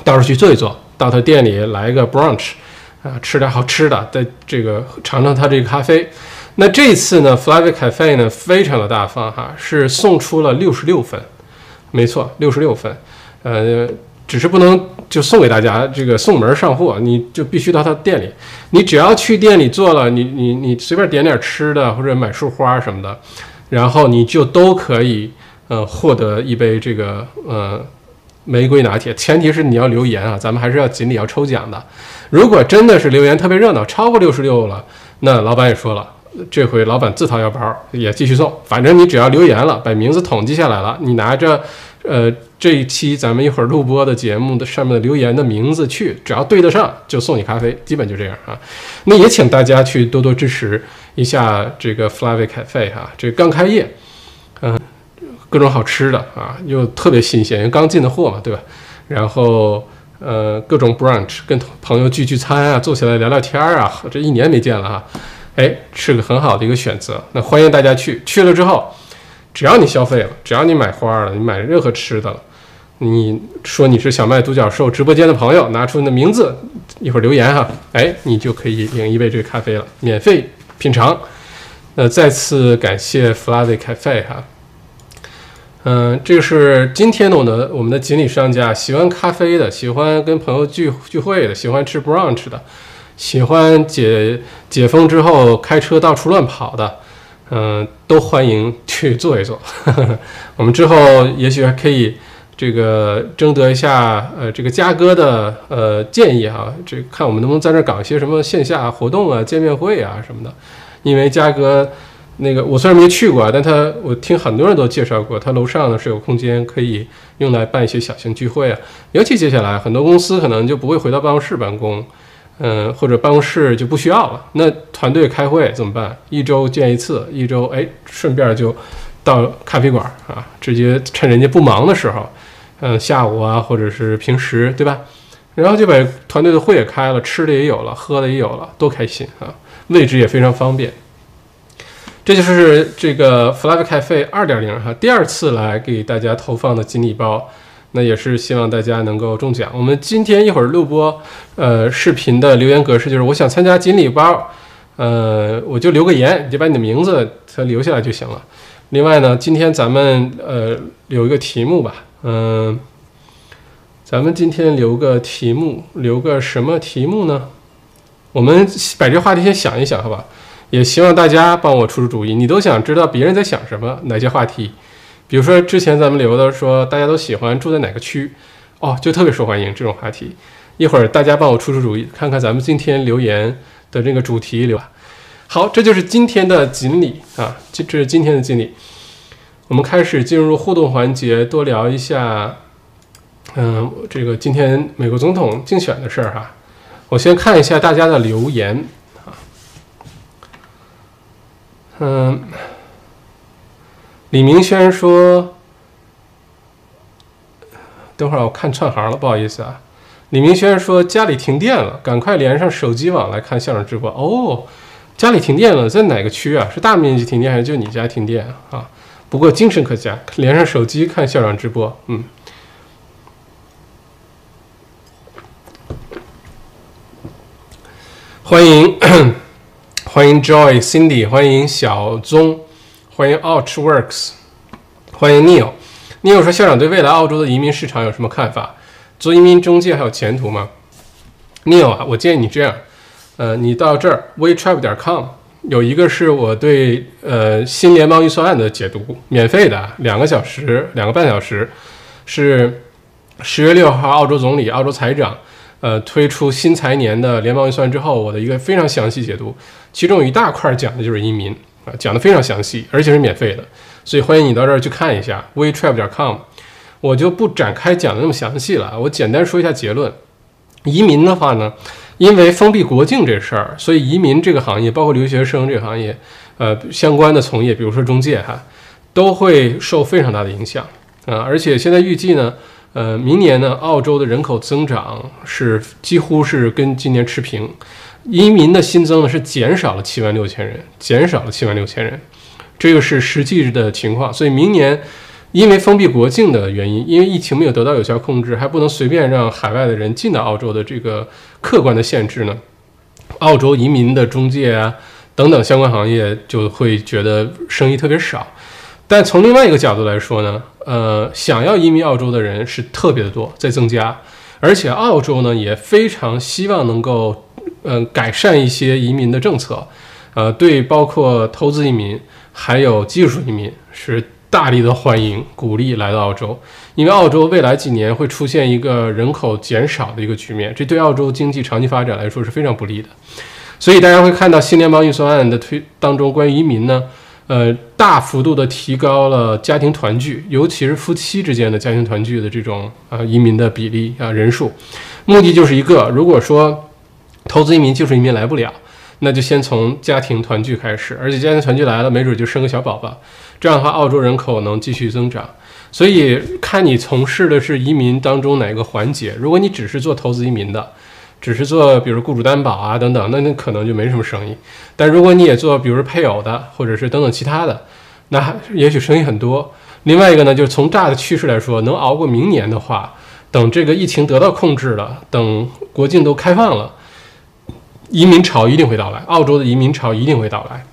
到时候去坐一坐，到他店里来一个 brunch，啊，吃点好吃的，在这个尝尝他这个咖啡。那这次呢，Flavy Cafe 呢非常的大方哈，是送出了六十六份，没错，六十六份，呃。只是不能就送给大家这个送门上货，你就必须到他店里。你只要去店里做了，你你你随便点点吃的或者买束花什么的，然后你就都可以呃获得一杯这个呃玫瑰拿铁。前提是你要留言啊，咱们还是要锦鲤要抽奖的。如果真的是留言特别热闹，超过六十六了，那老板也说了，这回老板自掏腰包也继续送。反正你只要留言了，把名字统计下来了，你拿着。呃，这一期咱们一会儿录播的节目的上面的留言的名字去，只要对得上就送你咖啡，基本就这样啊。那也请大家去多多支持一下这个 Flavy Cafe 哈，这刚开业，嗯，各种好吃的啊，又特别新鲜，因为刚进的货嘛，对吧？然后呃，各种 brunch 跟朋友聚聚餐啊，坐起来聊聊天啊，这一年没见了哈，哎，是个很好的一个选择。那欢迎大家去，去了之后。只要你消费了，只要你买花了，你买任何吃的了，你说你是小麦独角兽直播间的朋友，拿出你的名字，一会儿留言哈，哎，你就可以领一杯这个咖啡了，免费品尝。那再次感谢 Flavy Cafe 哈，嗯，这是今天的我的我们的锦鲤商家，喜欢咖啡的，喜欢跟朋友聚聚会的，喜欢吃 brunch 的，喜欢解解封之后开车到处乱跑的。嗯，都欢迎去坐一坐。我们之后也许还可以这个征得一下呃这个嘉哥的呃建议哈，这看我们能不能在这搞一些什么线下活动啊、见面会啊什么的。因为嘉哥那个我虽然没去过，但他我听很多人都介绍过，他楼上呢是有空间可以用来办一些小型聚会啊。尤其接下来很多公司可能就不会回到办公室办公，嗯，或者办公室就不需要了。那团队开会怎么办？一周见一次，一周哎，顺便就到咖啡馆啊，直接趁人家不忙的时候，嗯，下午啊，或者是平时，对吧？然后就把团队的会也开了，吃的也有了，喝的也有了，多开心啊！位置也非常方便。这就是这个 Flav Cafe 二点零哈，第二次来给大家投放的锦鲤包，那也是希望大家能够中奖。我们今天一会儿录播，呃，视频的留言格式就是我想参加锦鲤包，呃，我就留个言，你就把你的名字它留下来就行了。另外呢，今天咱们呃留一个题目吧，嗯，咱们今天留个题目，留个什么题目呢？我们把这话题先想一想，好吧？也希望大家帮我出出主意。你都想知道别人在想什么？哪些话题？比如说之前咱们留的说大家都喜欢住在哪个区，哦，就特别受欢迎这种话题。一会儿大家帮我出出主意，看看咱们今天留言的这个主题留。好，这就是今天的锦鲤啊，这这是今天的锦鲤。我们开始进入互动环节，多聊一下，嗯，这个今天美国总统竞选的事儿哈。我先看一下大家的留言啊。嗯，李明轩说：“等会儿我看串行了，不好意思啊。”李明轩说：“家里停电了，赶快连上手机网来看相声直播。”哦，家里停电了，在哪个区啊？是大面积停电还是就你家停电啊？不过精神可嘉，连上手机看校长直播。嗯，欢迎。欢迎 Joy Cindy，欢迎小宗，欢迎 auchworks 欢迎 Neil。Neil 说：“校长对未来澳洲的移民市场有什么看法？做移民中介还有前途吗？”Neil 啊，我建议你这样，呃，你到这儿 WeTravel.com 有一个是我对呃新联邦预算案的解读，免费的，两个小时，两个半小时，是十月六号澳洲总理、澳洲财长。呃，推出新财年的联邦预算之后，我的一个非常详细解读，其中有一大块讲的就是移民讲的非常详细，而且是免费的，所以欢迎你到这儿去看一下 wetravel.com。我就不展开讲的那么详细了，我简单说一下结论。移民的话呢，因为封闭国境这事儿，所以移民这个行业，包括留学生这个行业，呃，相关的从业，比如说中介哈，都会受非常大的影响啊，而且现在预计呢。呃，明年呢，澳洲的人口增长是几乎是跟今年持平，移民的新增呢是减少了七万六千人，减少了七万六千人，这个是实际的情况。所以明年因为封闭国境的原因，因为疫情没有得到有效控制，还不能随便让海外的人进到澳洲的这个客观的限制呢，澳洲移民的中介啊等等相关行业就会觉得生意特别少。但从另外一个角度来说呢，呃，想要移民澳洲的人是特别的多，在增加，而且澳洲呢也非常希望能够，嗯，改善一些移民的政策，呃，对包括投资移民还有技术移民是大力的欢迎鼓励来到澳洲，因为澳洲未来几年会出现一个人口减少的一个局面，这对澳洲经济长期发展来说是非常不利的，所以大家会看到新联邦预算案的推当中关于移民呢。呃，大幅度的提高了家庭团聚，尤其是夫妻之间的家庭团聚的这种啊移民的比例啊人数，目的就是一个，如果说投资移民、技术移民来不了，那就先从家庭团聚开始，而且家庭团聚来了，没准就生个小宝宝，这样的话，澳洲人口能继续增长。所以看你从事的是移民当中哪个环节，如果你只是做投资移民的。只是做，比如雇主担保啊等等，那那可能就没什么生意。但如果你也做，比如配偶的，或者是等等其他的，那也许生意很多。另外一个呢，就是从大的趋势来说，能熬过明年的话，等这个疫情得到控制了，等国境都开放了，移民潮一定会到来。澳洲的移民潮一定会到来，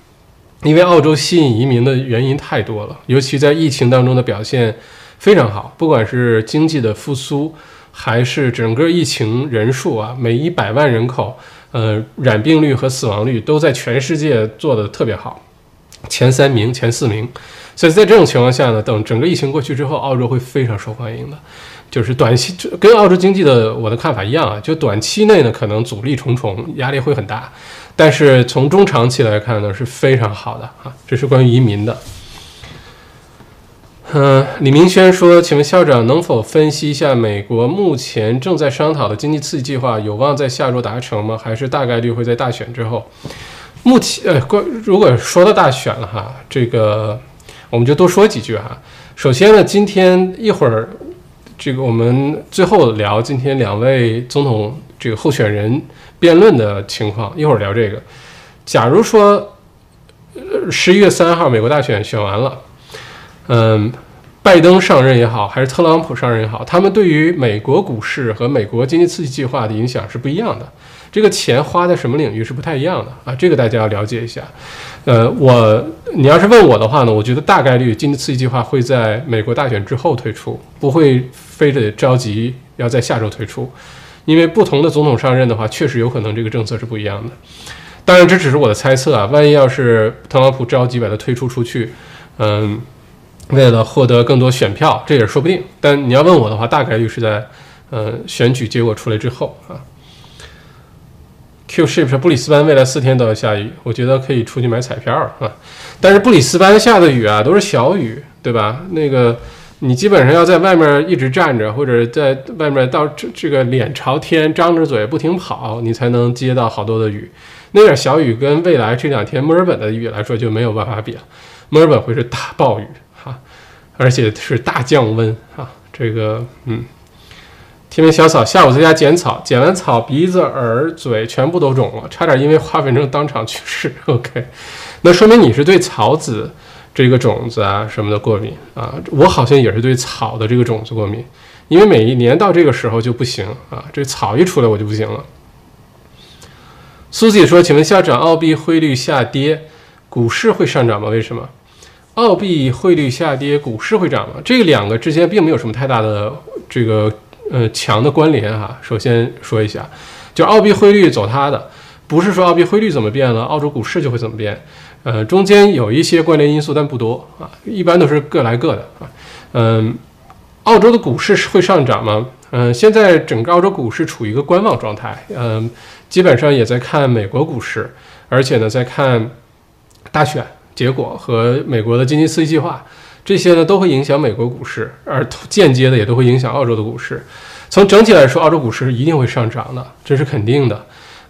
因为澳洲吸引移民的原因太多了，尤其在疫情当中的表现非常好，不管是经济的复苏。还是整个疫情人数啊，每一百万人口，呃，染病率和死亡率都在全世界做的特别好，前三名、前四名。所以在这种情况下呢，等整个疫情过去之后，澳洲会非常受欢迎的。就是短期就跟澳洲经济的我的看法一样啊，就短期内呢可能阻力重重，压力会很大，但是从中长期来看呢是非常好的啊。这是关于移民的。嗯，李明轩说：“请问校长能否分析一下美国目前正在商讨的经济刺激计划有望在下周达成吗？还是大概率会在大选之后？目前呃，关如果说到大选了哈，这个我们就多说几句哈。首先呢，今天一会儿这个我们最后聊今天两位总统这个候选人辩论的情况，一会儿聊这个。假如说十一月三号美国大选选完了。”嗯，拜登上任也好，还是特朗普上任也好，他们对于美国股市和美国经济刺激计划的影响是不一样的。这个钱花在什么领域是不太一样的啊，这个大家要了解一下。呃，我你要是问我的话呢，我觉得大概率经济刺激计划会在美国大选之后推出，不会非得着急要在下周推出，因为不同的总统上任的话，确实有可能这个政策是不一样的。当然，这只是我的猜测啊，万一要是特朗普着急把它推出出去，嗯。为了获得更多选票，这也说不定。但你要问我的话，大概率是在，呃，选举结果出来之后啊。Q ship 布里斯班未来四天都要下雨，我觉得可以出去买彩票啊。但是布里斯班下的雨啊，都是小雨，对吧？那个你基本上要在外面一直站着，或者在外面到这这个脸朝天，张着嘴不停跑，你才能接到好多的雨。那点小雨跟未来这两天墨尔本的雨来说就没有办法比了。墨尔本会是大暴雨哈。而且是大降温啊！这个，嗯，天边小草下午在家剪草，剪完草鼻子、耳、嘴全部都肿了，差点因为花粉症当场去世。OK，那说明你是对草籽这个种子啊什么的过敏啊？我好像也是对草的这个种子过敏，因为每一年到这个时候就不行啊，这草一出来我就不行了。苏姐说：“请问校长，澳币汇率下跌，股市会上涨吗？为什么？”澳币汇率下跌，股市会涨吗？这两个之间并没有什么太大的这个呃强的关联哈。首先说一下，就澳币汇率走它的，不是说澳币汇率怎么变了，澳洲股市就会怎么变。呃，中间有一些关联因素，但不多啊，一般都是各来各的啊。嗯，澳洲的股市会上涨吗？嗯，现在整个澳洲股市处于一个观望状态，嗯，基本上也在看美国股市，而且呢在看大选。结果和美国的经济刺激计划，这些呢都会影响美国股市，而间接的也都会影响澳洲的股市。从整体来说，澳洲股市一定会上涨的，这是肯定的。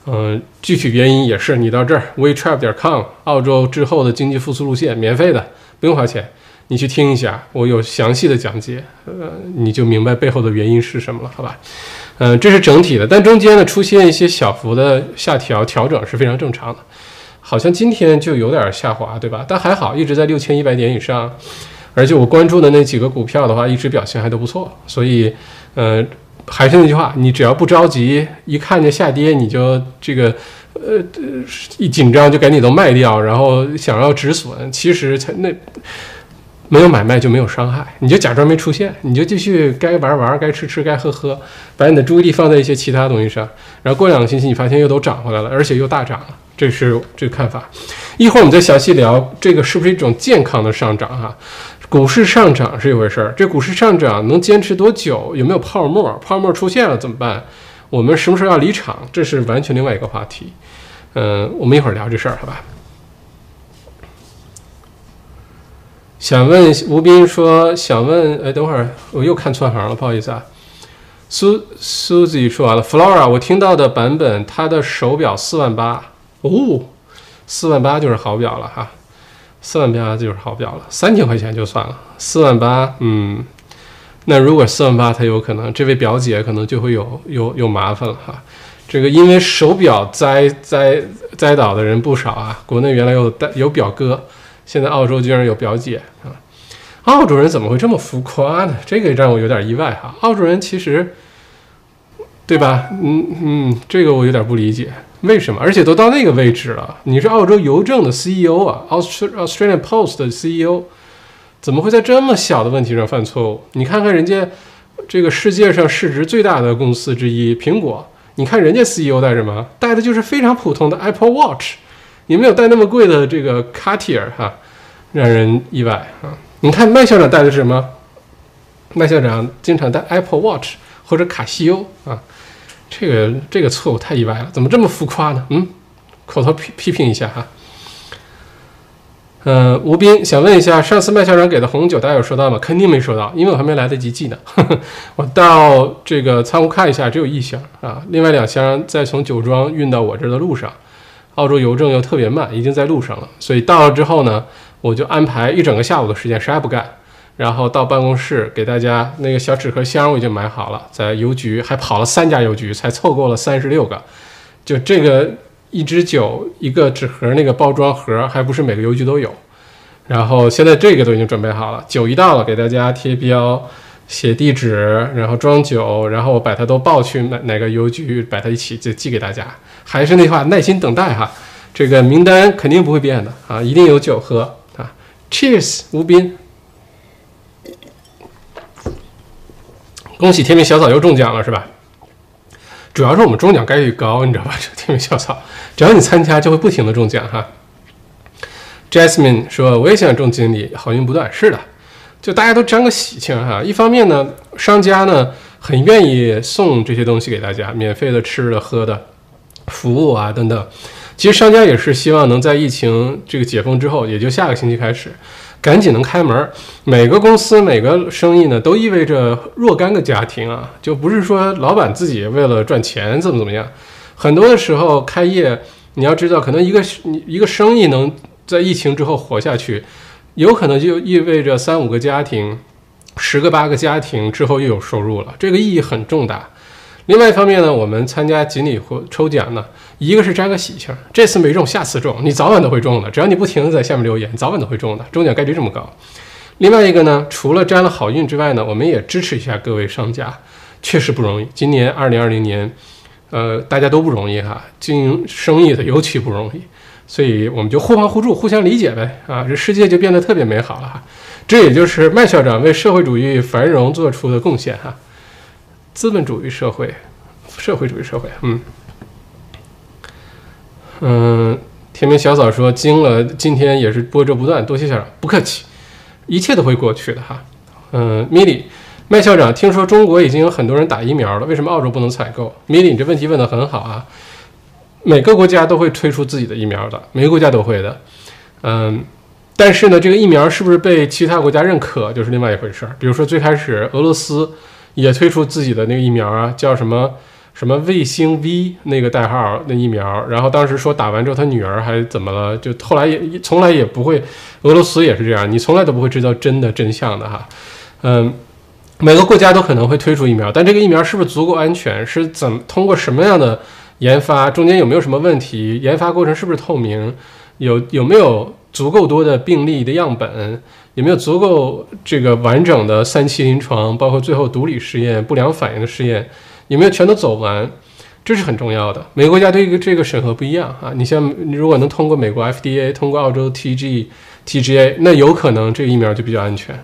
嗯，具体原因也是你到这儿 wetrap 点 com，澳洲之后的经济复苏路线，免费的，不用花钱，你去听一下，我有详细的讲解，呃，你就明白背后的原因是什么了，好吧？嗯，这是整体的，但中间呢出现一些小幅的下调调整是非常正常的。好像今天就有点下滑，对吧？但还好，一直在六千一百点以上，而且我关注的那几个股票的话，一直表现还都不错。所以，呃，还是那句话，你只要不着急，一看见下跌你就这个，呃，一紧张就赶紧都卖掉，然后想要止损，其实才那没有买卖就没有伤害，你就假装没出现，你就继续该玩玩，该吃吃，该喝喝，把你的注意力放在一些其他东西上，然后过两个星期你发现又都涨回来了，而且又大涨了。这是这个看法，一会儿我们再详细聊这个是不是一种健康的上涨哈？股市上涨是一回事儿，这股市上涨能坚持多久？有没有泡沫？泡沫出现了怎么办？我们什么时候要离场？这是完全另外一个话题。嗯，我们一会儿聊这事儿，好吧？想问吴斌说，想问，哎，等会儿我又看错行了，不好意思啊。苏苏子说完了，Flora，我听到的版本，他的手表四万八。哦，四万八就是好表了哈，四万八就是好表了，三千块钱就算了，四万八，嗯，那如果四万八，他有可能，这位表姐可能就会有有有麻烦了哈。这个因为手表栽栽栽倒的人不少啊，国内原来有带有表哥，现在澳洲居然有表姐啊，澳洲人怎么会这么浮夸呢？这个让我有点意外哈。澳洲人其实，对吧？嗯嗯，这个我有点不理解。为什么？而且都到那个位置了，你是澳洲邮政的 CEO 啊，Australia Post 的 CEO，怎么会在这么小的问题上犯错误？你看看人家这个世界上市值最大的公司之一苹果，你看人家 CEO 带什么？带的就是非常普通的 Apple Watch，也没有带那么贵的这个 Cartier 哈，让人意外啊！你看麦校长带的是什么？麦校长经常带 Apple Watch 或者卡西欧啊，这个这个错误太意外了，怎么这么浮夸呢？嗯，口头批批评一下哈。呃，吴斌想问一下，上次麦校长给的红酒大家有收到吗？肯定没收到，因为我还没来得及寄呢。我到这个仓库看一下，只有一箱啊，另外两箱再从酒庄运到我这儿的路上。澳洲邮政又特别慢，已经在路上了，所以到了之后呢，我就安排一整个下午的时间，啥也不干，然后到办公室给大家那个小纸盒箱我已经买好了，在邮局还跑了三家邮局才凑够了三十六个，就这个。一支酒，一个纸盒，那个包装盒还不是每个邮局都有。然后现在这个都已经准备好了，酒一到了，给大家贴标、写地址，然后装酒，然后我把它都报去哪哪个邮局，把它一起就寄给大家。还是那句话，耐心等待哈，这个名单肯定不会变的啊，一定有酒喝啊！Cheers，吴斌，恭喜天明小草又中奖了是吧？主要是我们中奖概率高，你知道吧？这天命小草，只要你参加，就会不停的中奖哈。Jasmine 说：“我也想中锦鲤，好运不断。”是的，就大家都沾个喜庆哈。一方面呢，商家呢很愿意送这些东西给大家，免费的吃的喝的，服务啊等等。其实商家也是希望能在疫情这个解封之后，也就下个星期开始。赶紧能开门，每个公司每个生意呢，都意味着若干个家庭啊，就不是说老板自己为了赚钱怎么怎么样。很多的时候开业，你要知道，可能一个一个生意能在疫情之后活下去，有可能就意味着三五个家庭、十个八个家庭之后又有收入了，这个意义很重大。另外一方面呢，我们参加锦鲤或抽奖呢，一个是沾个喜庆，这次没中，下次中，你早晚都会中的。只要你不停的在下面留言，早晚都会中的，中奖概率这么高。另外一个呢，除了沾了好运之外呢，我们也支持一下各位商家，确实不容易。今年二零二零年，呃，大家都不容易哈，经营生意的尤其不容易，所以我们就互帮互助，互相理解呗，啊，这世界就变得特别美好了哈。这也就是麦校长为社会主义繁荣做出的贡献哈。资本主义社会，社会主义社会，嗯，嗯，天明小嫂说惊了，今天也是波折不断，多谢校长，不客气，一切都会过去的哈，嗯，米莉，麦校长，听说中国已经有很多人打疫苗了，为什么澳洲不能采购？米莉，你这问题问得很好啊，每个国家都会推出自己的疫苗的，每个国家都会的，嗯，但是呢，这个疫苗是不是被其他国家认可，就是另外一回事儿，比如说最开始俄罗斯。也推出自己的那个疫苗啊，叫什么什么卫星 V 那个代号那疫苗，然后当时说打完之后他女儿还怎么了，就后来也从来也不会，俄罗斯也是这样，你从来都不会知道真的真相的哈，嗯，每个国家都可能会推出疫苗，但这个疫苗是不是足够安全，是怎么通过什么样的研发，中间有没有什么问题，研发过程是不是透明，有有没有足够多的病例的样本？有没有足够这个完整的三期临床，包括最后毒理试验、不良反应的试验，有没有全都走完？这是很重要的。每个国家对这个这个审核不一样啊。你像如果能通过美国 FDA，通过澳洲 TG TGA，那有可能这个疫苗就比较安全。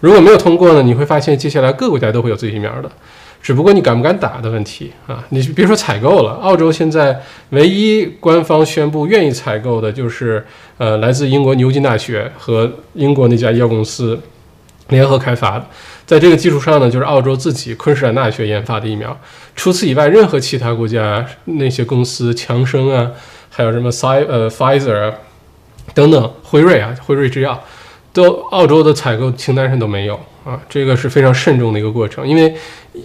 如果没有通过呢，你会发现接下来各国家都会有自己疫苗的。只不过你敢不敢打的问题啊！你别说采购了，澳洲现在唯一官方宣布愿意采购的就是，呃，来自英国牛津大学和英国那家医药公司联合开发的。在这个基础上呢，就是澳洲自己昆士兰大学研发的疫苗。除此以外，任何其他国家那些公司，强生啊，还有什么 Pfi 呃 Pfizer 等等，辉瑞啊，辉瑞制药，都澳洲的采购清单上都没有。啊，这个是非常慎重的一个过程，因为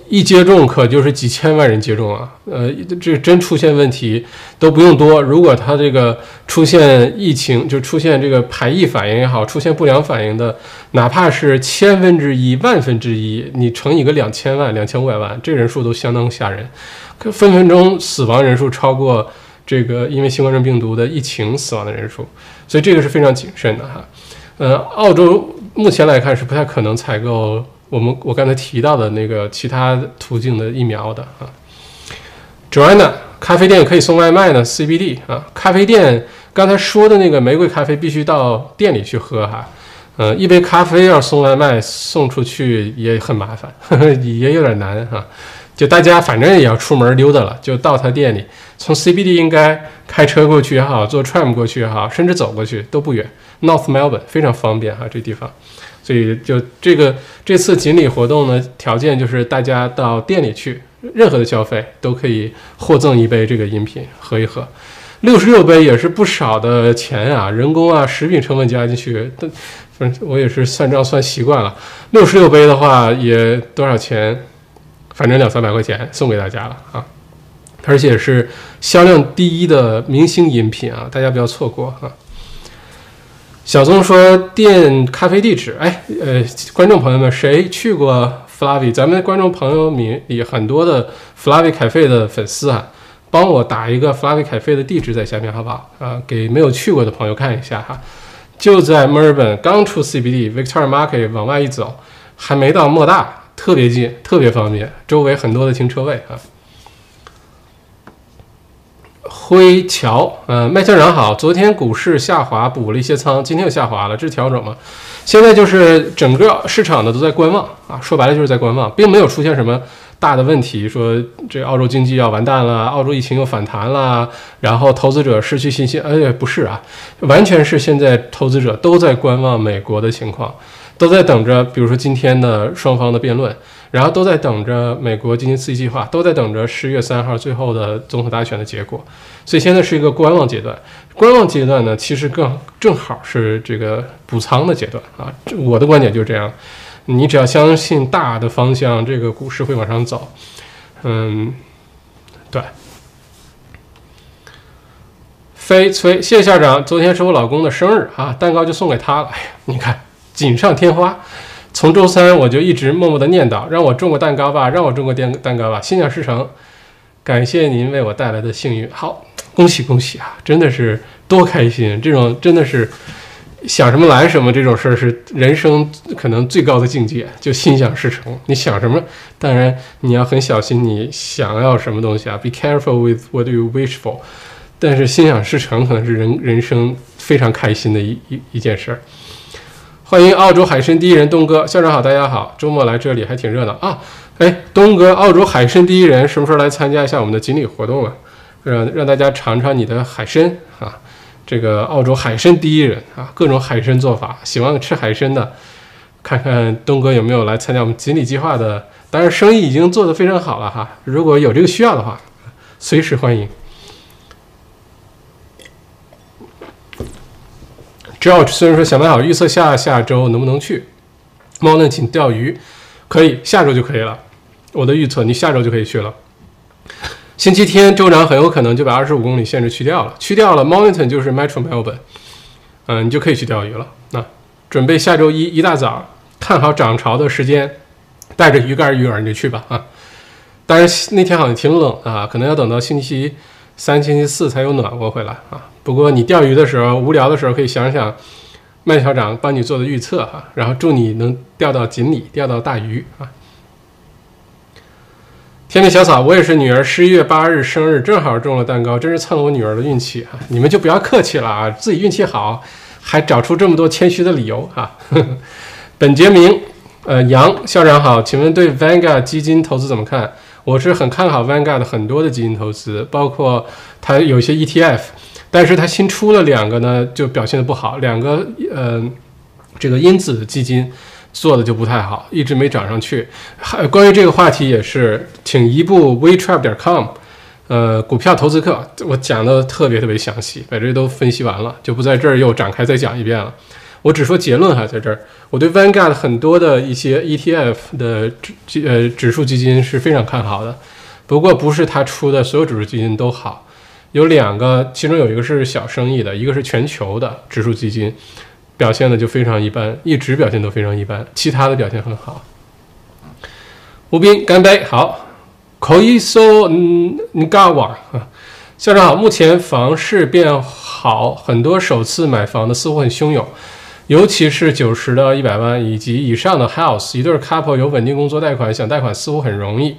一接种可就是几千万人接种啊，呃，这真出现问题都不用多。如果它这个出现疫情，就出现这个排异反应也好，出现不良反应的，哪怕是千分之一、万分之一，你乘以个两千万、两千五百万，这人数都相当吓人，分分钟死亡人数超过这个因为新冠状病毒的疫情死亡的人数，所以这个是非常谨慎的哈。呃，澳洲。目前来看是不太可能采购我们我刚才提到的那个其他途径的疫苗的啊。Joanna，咖啡店可以送外卖呢？CBD 啊，咖啡店刚才说的那个玫瑰咖啡必须到店里去喝哈。呃，一杯咖啡要送外卖送出去也很麻烦，呵 呵也有点难哈。就大家反正也要出门溜达了，就到他店里，从 CBD 应该开车过去也好，坐 tram 过去也好，甚至走过去都不远。North Melbourne 非常方便哈，这地方，所以就这个这次锦鲤活动呢，条件就是大家到店里去，任何的消费都可以获赠一杯这个饮品喝一喝。六十六杯也是不少的钱啊，人工啊、食品成本加进去，反正我也是算账算习惯了。六十六杯的话也多少钱？反正两三百块钱送给大家了啊！而且是销量第一的明星饮品啊，大家不要错过啊！小宗说店咖啡地址，哎，呃，观众朋友们，谁去过 Flavi？咱们观众朋友里很多的 Flavi 咖啡的粉丝啊，帮我打一个 Flavi 咖啡的地址在下面，好不好？啊，给没有去过的朋友看一下哈，就在墨尔本，刚出 CBD Victoria Market 往外一走，还没到莫大，特别近，特别方便，周围很多的停车位啊。辉桥，呃，麦校长好。昨天股市下滑，补了一些仓，今天又下滑了，这是调整吗？现在就是整个市场呢都在观望啊，说白了就是在观望，并没有出现什么大的问题，说这澳洲经济要完蛋了，澳洲疫情又反弹了，然后投资者失去信心。哎，不是啊，完全是现在投资者都在观望美国的情况，都在等着，比如说今天的双方的辩论。然后都在等着美国经济刺激计划，都在等着十月三号最后的总统大选的结果，所以现在是一个观望阶段。观望阶段呢，其实更正好是这个补仓的阶段啊。我的观点就是这样，你只要相信大的方向，这个股市会往上走。嗯，对。飞崔谢校长，昨天是我老公的生日啊，蛋糕就送给他了。哎呀，你看锦上添花。从周三我就一直默默的念叨，让我种个蛋糕吧，让我种个蛋蛋糕吧，心想事成，感谢您为我带来的幸运，好，恭喜恭喜啊，真的是多开心，这种真的是想什么来什么，这种事儿是人生可能最高的境界，就心想事成。你想什么，当然你要很小心，你想要什么东西啊，be careful with what you wish for，但是心想事成可能是人人生非常开心的一一一件事儿。欢迎澳洲海参第一人东哥，校长好，大家好，周末来这里还挺热闹啊。哎，东哥，澳洲海参第一人什么时候来参加一下我们的锦鲤活动啊？让让大家尝尝你的海参啊。这个澳洲海参第一人啊，各种海参做法，喜欢吃海参的，看看东哥有没有来参加我们锦鲤计划的。当然，生意已经做得非常好了哈，如果有这个需要的话，随时欢迎。George 虽然说想办法预测下下周能不能去，猫呢，请钓鱼，可以下周就可以了。我的预测，你下周就可以去了。星期天州长很有可能就把二十五公里限制去掉了，去掉了 m o n t o n 就是 Metro Melbourne，嗯，你就可以去钓鱼了。那准备下周一一大早看好涨潮的时间，带着鱼竿鱼饵你就去吧啊。当然那天好像挺冷啊，可能要等到星期三、星期四才有暖和回来啊。不过你钓鱼的时候无聊的时候可以想想麦校长帮你做的预测哈，然后祝你能钓到锦鲤，钓到大鱼啊！天命小草，我也是女儿十一月八日生日，正好中了蛋糕，真是蹭我女儿的运气啊！你们就不要客气了啊，自己运气好还找出这么多谦虚的理由哈。本杰明，呃，杨校长好，请问对 Vanguard 基金投资怎么看？我是很看好 Vanguard 很多的基金投资，包括它有些 ETF。但是它新出了两个呢，就表现的不好。两个呃，这个因子基金做的就不太好，一直没涨上去。还关于这个话题也是，请移步 WeTrap 点 com，呃，股票投资课我讲的特别特别详细，把这都分析完了，就不在这儿又展开再讲一遍了。我只说结论哈，在这儿，我对 Vanguard 很多的一些 ETF 的指呃指数基金是非常看好的，不过不是他出的所有指数基金都好。有两个，其中有一个是小生意的，一个是全球的指数基金，表现的就非常一般，一直表现都非常一般，其他的表现很好。吴斌，干杯！好，可以说，嗯，你干我啊？校长好，目前房市变好，很多首次买房的似乎很汹涌，尤其是九十到一百万以及以上的 house，一对 couple 有稳定工作贷款，想贷款似乎很容易。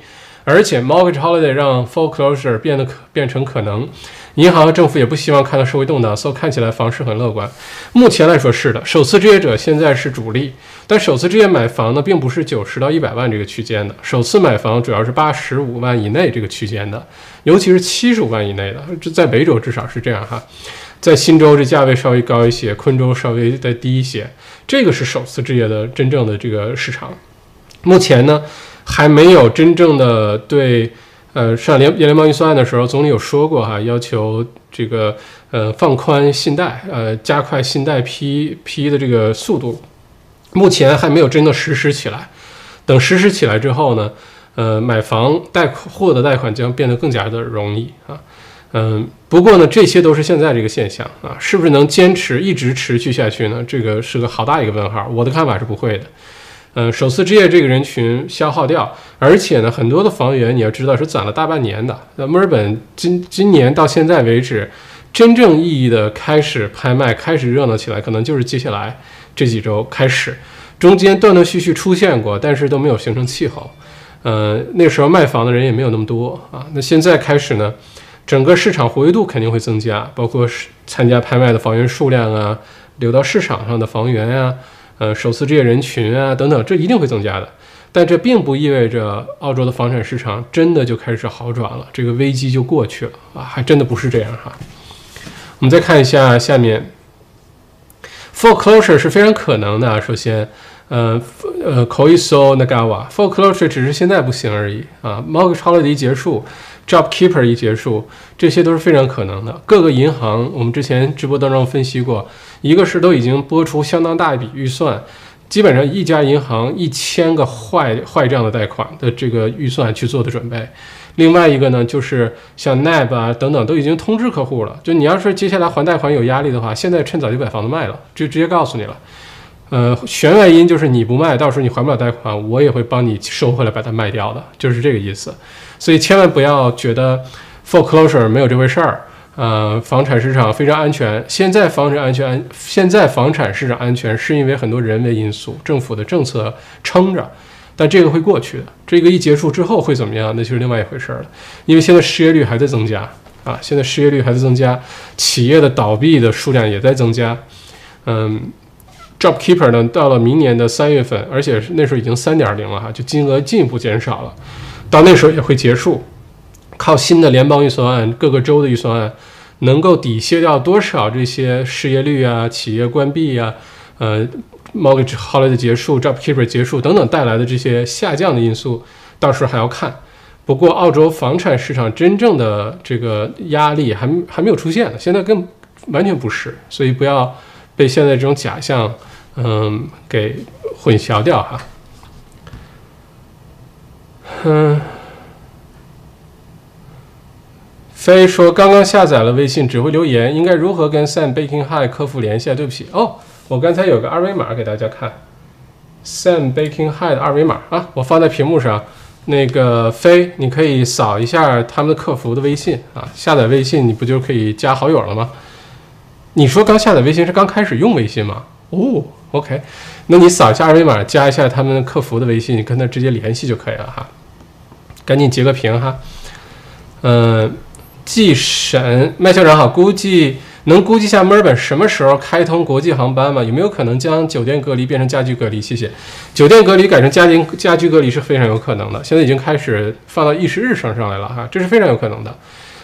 而且 mortgage holiday 让 foreclosure 变得可变成可能，银行和政府也不希望看到社会动荡，所以看起来房市很乐观。目前来说是的，首次置业者现在是主力，但首次置业买房呢，并不是九十到一百万这个区间的，首次买房主要是八十五万以内这个区间的，尤其是七十五万以内的，这在北州至少是这样哈。在新州这价位稍微高一些，昆州稍微再低一些。这个是首次置业的真正的这个市场。目前呢，还没有真正的对。呃，上联联邦预算案的时候，总理有说过哈，要求这个呃放宽信贷，呃加快信贷批批的这个速度。目前还没有真的实施起来。等实施起来之后呢，呃，买房贷款获得贷款将变得更加的容易啊。嗯，不过呢，这些都是现在这个现象啊，是不是能坚持一直持续下去呢？这个是个好大一个问号。我的看法是不会的。嗯，首次置业这个人群消耗掉，而且呢，很多的房源你要知道是攒了大半年的。那墨尔本今今年到现在为止，真正意义的开始拍卖、开始热闹起来，可能就是接下来这几周开始，中间断断续续出现过，但是都没有形成气候。呃，那时候卖房的人也没有那么多啊。那现在开始呢，整个市场活跃度肯定会增加，包括参加拍卖的房源数量啊，流到市场上的房源啊。呃，首次置业人群啊，等等，这一定会增加的，但这并不意味着澳洲的房产市场真的就开始好转了，这个危机就过去了啊，还真的不是这样哈。我们再看一下下面，foreclosure 是非常可能的。首先，呃呃，Koiso Nagawa，foreclosure 只是现在不行而已啊。Mortgage holiday 结束，JobKeeper 一结束，这些都是非常可能的。各个银行，我们之前直播当中分析过。一个是都已经拨出相当大一笔预算，基本上一家银行一千个坏坏账的贷款的这个预算去做的准备。另外一个呢，就是像 NAB 啊等等都已经通知客户了，就你要是接下来还贷款有压力的话，现在趁早就把房子卖了，就直接告诉你了。呃，弦外音就是你不卖，到时候你还不了贷款，我也会帮你收回来把它卖掉的，就是这个意思。所以千万不要觉得 foreclosure 没有这回事儿。呃，房产市场非常安全。现在房产安全安，现在房产市场安全是因为很多人为因素，政府的政策撑着。但这个会过去的，这个一结束之后会怎么样？那就是另外一回事了。因为现在失业率还在增加啊，现在失业率还在增加，企业的倒闭的数量也在增加。嗯，JobKeeper 呢，到了明年的三月份，而且那时候已经三点零了哈，就金额进一步减少了，到那时候也会结束。靠新的联邦预算案、各个州的预算案，能够抵消掉多少这些失业率啊、企业关闭啊、呃，mortgage holiday 结束、JobKeeper 结束等等带来的这些下降的因素，到时候还要看。不过，澳洲房产市场真正的这个压力还还没有出现，现在更完全不是，所以不要被现在这种假象，嗯，给混淆掉哈。嗯。飞说刚刚下载了微信，只会留言，应该如何跟 Sam Baking High 客服联系啊？对不起哦，我刚才有个二维码给大家看，Sam Baking High 的二维码啊，我放在屏幕上。那个飞，你可以扫一下他们的客服的微信啊，下载微信你不就可以加好友了吗？你说刚下载微信是刚开始用微信吗？哦，OK，那你扫一下二维码，加一下他们客服的微信，你跟他直接联系就可以了哈。赶紧截个屏哈，嗯。季审麦校长好，估计能估计下墨尔本什么时候开通国际航班吗？有没有可能将酒店隔离变成家居隔离？谢谢。酒店隔离改成家庭家居隔离是非常有可能的，现在已经开始放到议事日程上来了哈，这是非常有可能的。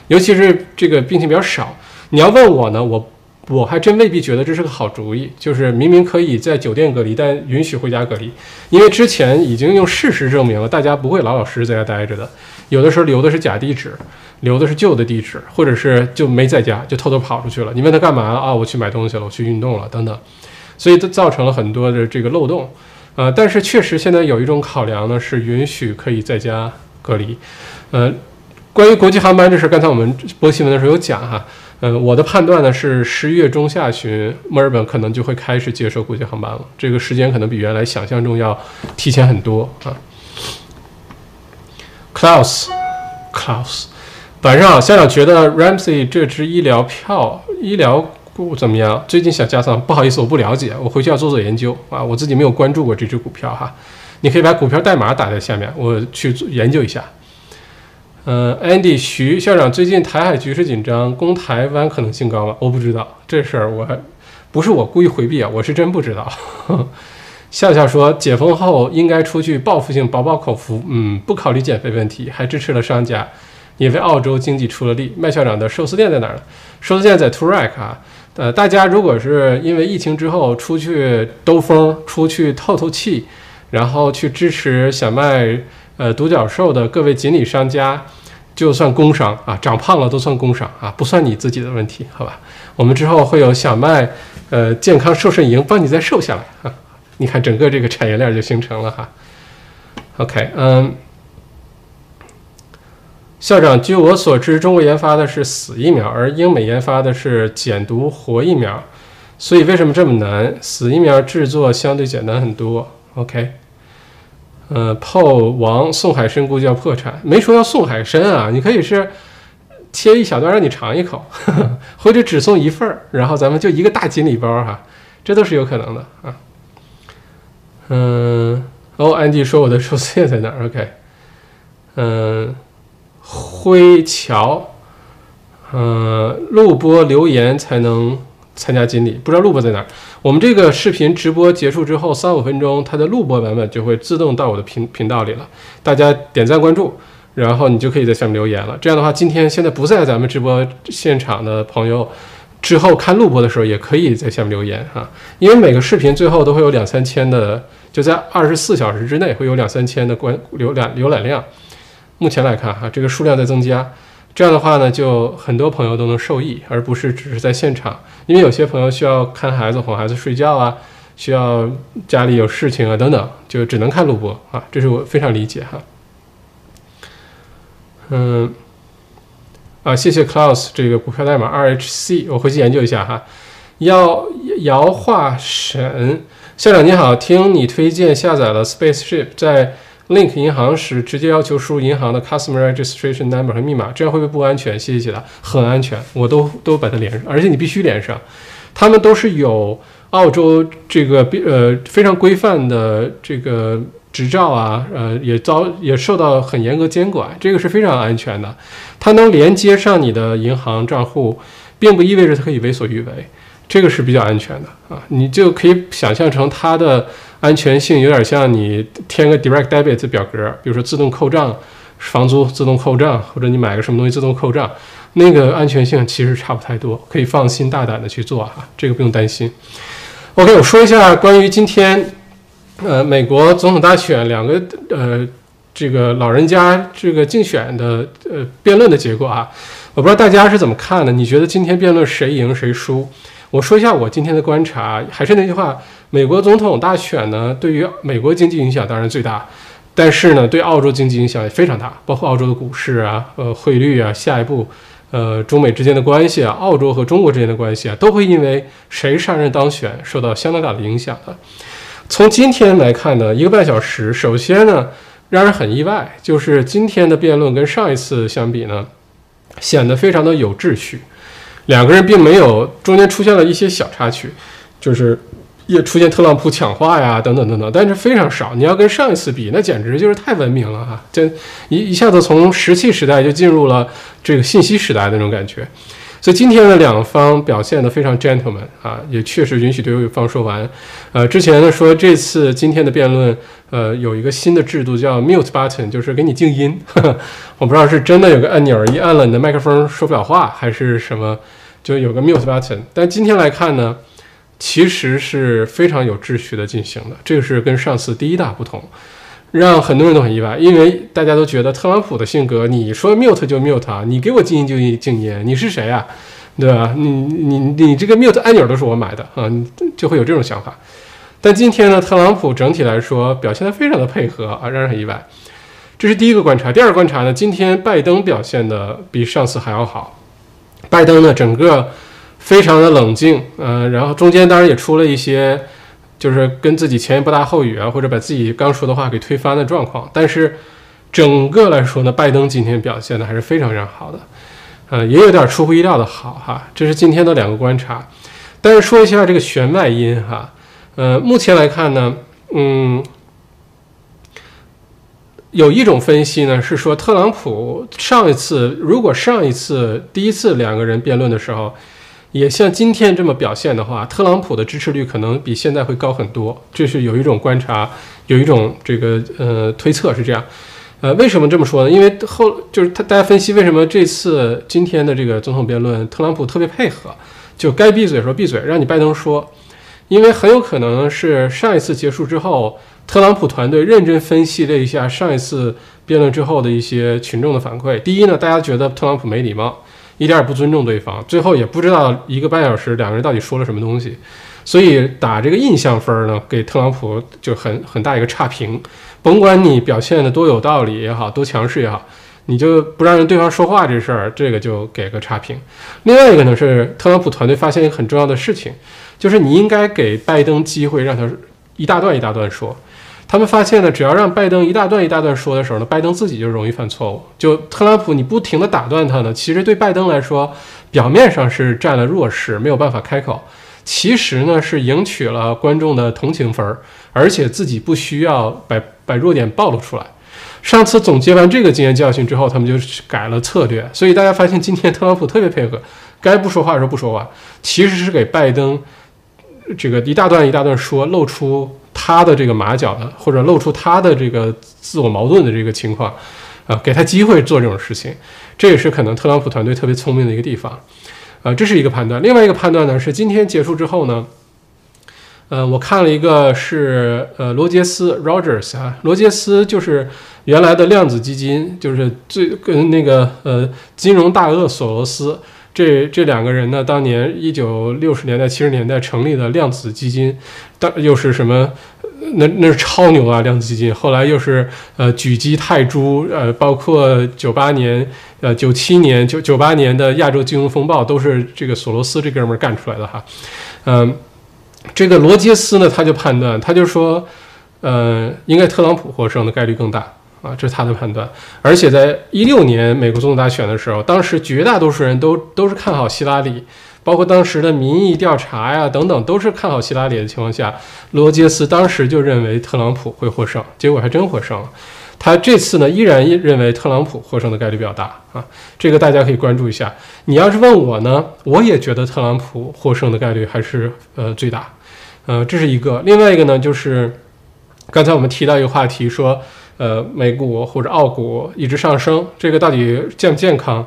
尤其是这个病情比较少，你要问我呢，我我还真未必觉得这是个好主意。就是明明可以在酒店隔离，但允许回家隔离，因为之前已经用事实证明了，大家不会老老实实在家待着的，有的时候留的是假地址。留的是旧的地址，或者是就没在家，就偷偷跑出去了。你问他干嘛啊？我去买东西了，我去运动了，等等。所以都造成了很多的这个漏洞。呃，但是确实现在有一种考量呢，是允许可以在家隔离。呃，关于国际航班这事，刚才我们播新闻的时候有讲哈。呃，我的判断呢是十一月中下旬，墨尔本可能就会开始接受国际航班了。这个时间可能比原来想象中要提前很多啊。Klaus，Klaus。晚上，校长觉得 Ramsey 这支医疗票、医疗股怎么样？最近想加仓，不好意思，我不了解，我回去要做做研究啊。我自己没有关注过这支股票哈。你可以把股票代码打在下面，我去研究一下。嗯，Andy 徐校长，最近台海局势紧张，攻台湾可能性高吗？我不知道这事儿，我不是我故意回避啊，我是真不知道。笑笑说，解封后应该出去报复性饱饱口福，嗯，不考虑减肥问题，还支持了商家。也为澳洲经济出了力。麦校长的寿司店在哪儿呢？寿司店在 Toorak 啊。呃，大家如果是因为疫情之后出去兜风、出去透透气，然后去支持小麦呃独角兽的各位锦鲤商家，就算工伤啊，长胖了都算工伤啊，不算你自己的问题，好吧？我们之后会有小麦呃健康瘦身营帮你再瘦下来啊。你看整个这个产业链就形成了哈。OK，嗯。校长，据我所知，中国研发的是死疫苗，而英美研发的是减毒活疫苗，所以为什么这么难？死疫苗制作相对简单很多。OK，呃，炮王送海参估计要破产，没说要送海参啊，你可以是切一小段让你尝一口，或者只送一份儿，然后咱们就一个大锦鲤包哈，这都是有可能的啊。嗯，哦，安迪说我的寿司店在哪儿？OK，嗯。灰桥，嗯，录播留言才能参加锦鲤，不知道录播在哪儿。我们这个视频直播结束之后三五分钟，它的录播版本就会自动到我的频频道里了。大家点赞关注，然后你就可以在下面留言了。这样的话，今天现在不在咱们直播现场的朋友，之后看录播的时候也可以在下面留言哈。因为每个视频最后都会有两三千的，就在二十四小时之内会有两三千的观浏览浏览量。目前来看，哈，这个数量在增加，这样的话呢，就很多朋友都能受益，而不是只是在现场。因为有些朋友需要看孩子、哄孩子睡觉啊，需要家里有事情啊等等，就只能看录播啊，这是我非常理解哈。嗯，啊，谢谢 Klaus 这个股票代码 RHC，我回去研究一下哈。姚姚化沈校长你好，听你推荐下载了 Spaceship，在。Link 银行时，直接要求输入银行的 Customer Registration Number 和密码，这样会不会不安全？谢谢解答，很安全，我都都把它连上，而且你必须连上，他们都是有澳洲这个呃非常规范的这个执照啊，呃也遭也受到很严格监管，这个是非常安全的。它能连接上你的银行账户，并不意味着它可以为所欲为，这个是比较安全的啊，你就可以想象成它的。安全性有点像你填个 direct debit 表格，比如说自动扣账，房租自动扣账，或者你买个什么东西自动扣账，那个安全性其实差不太多，可以放心大胆的去做哈，这个不用担心。OK，我说一下关于今天，呃，美国总统大选两个呃这个老人家这个竞选的呃辩论的结果啊，我不知道大家是怎么看的？你觉得今天辩论谁赢谁输？我说一下我今天的观察，还是那句话，美国总统大选呢，对于美国经济影响当然最大，但是呢，对澳洲经济影响也非常大，包括澳洲的股市啊、呃汇率啊，下一步，呃中美之间的关系啊，澳洲和中国之间的关系啊，都会因为谁上任当选受到相当大的影响的。从今天来看呢，一个半小时，首先呢，让人很意外，就是今天的辩论跟上一次相比呢，显得非常的有秩序。两个人并没有中间出现了一些小插曲，就是也出现特朗普抢话呀，等等等等，但是非常少。你要跟上一次比，那简直就是太文明了哈！这一一下子从石器时代就进入了这个信息时代那种感觉。所以今天的两方表现得非常 gentleman 啊，也确实允许对方说完。呃，之前呢说这次今天的辩论，呃，有一个新的制度叫 mute button，就是给你静音。我不知道是真的有个按钮，一按了你的麦克风说不了话，还是什么，就有个 mute button。但今天来看呢，其实是非常有秩序的进行的，这个是跟上次第一大不同。让很多人都很意外，因为大家都觉得特朗普的性格，你说 mute 就 mute 啊，你给我静音就静音，你是谁啊？对吧？你你你这个 mute 按钮都是我买的啊，就会有这种想法。但今天呢，特朗普整体来说表现得非常的配合啊，让人很意外。这是第一个观察。第二个观察呢，今天拜登表现的比上次还要好。拜登呢，整个非常的冷静，嗯，然后中间当然也出了一些。就是跟自己前言不搭后语啊，或者把自己刚说的话给推翻的状况。但是整个来说呢，拜登今天表现的还是非常非常好的，呃，也有点出乎意料的好哈。这是今天的两个观察。但是说一下这个弦外音哈，呃，目前来看呢，嗯，有一种分析呢是说，特朗普上一次如果上一次第一次两个人辩论的时候。也像今天这么表现的话，特朗普的支持率可能比现在会高很多。这是有一种观察，有一种这个呃推测是这样。呃，为什么这么说呢？因为后就是他大家分析为什么这次今天的这个总统辩论，特朗普特别配合，就该闭嘴的时候闭嘴，让你拜登说，因为很有可能是上一次结束之后，特朗普团队认真分析了一下上一次辩论之后的一些群众的反馈。第一呢，大家觉得特朗普没礼貌，一点也不尊重对方，最后也不知道一个半小时两个人到底说了什么东西，所以打这个印象分呢，给特朗普就很很大一个差评。甭管你表现的多有道理也好，多强势也好，你就不让人对方说话这事儿，这个就给个差评。另外一个呢是特朗普团队发现一个很重要的事情，就是你应该给拜登机会让他一大段一大段说。他们发现呢，只要让拜登一大段一大段说的时候呢，拜登自己就容易犯错误。就特朗普你不停的打断他呢，其实对拜登来说，表面上是占了弱势，没有办法开口。其实呢，是赢取了观众的同情分儿，而且自己不需要把把弱点暴露出来。上次总结完这个经验教训之后，他们就改了策略。所以大家发现今天特朗普特别配合，该不说话的时候不说话，其实是给拜登这个一大段一大段说，露出他的这个马脚的，或者露出他的这个自我矛盾的这个情况，啊，给他机会做这种事情。这也是可能特朗普团队特别聪明的一个地方。呃，这是一个判断。另外一个判断呢，是今天结束之后呢，呃，我看了一个是呃罗杰斯 （Rogers） 啊，罗杰斯就是原来的量子基金，就是最跟那个呃金融大鳄索罗斯这这两个人呢，当年一九六十年代七十年代成立的量子基金，当又是什么？那那是超牛啊，量子基金。后来又是呃举击泰铢，呃，包括九八年、呃九七年、九九八年的亚洲金融风暴，都是这个索罗斯这哥们儿干出来的哈。嗯，这个罗杰斯呢，他就判断，他就说，呃，应该特朗普获胜的概率更大啊，这是他的判断。而且在一六年美国总统大选的时候，当时绝大多数人都都是看好希拉里。包括当时的民意调查呀，等等，都是看好希拉里的情况下，罗杰斯当时就认为特朗普会获胜，结果还真获胜了。他这次呢，依然认为特朗普获胜的概率比较大啊，这个大家可以关注一下。你要是问我呢，我也觉得特朗普获胜的概率还是呃最大，呃，这是一个。另外一个呢，就是刚才我们提到一个话题，说呃美股或者澳股一直上升，这个到底健不健康？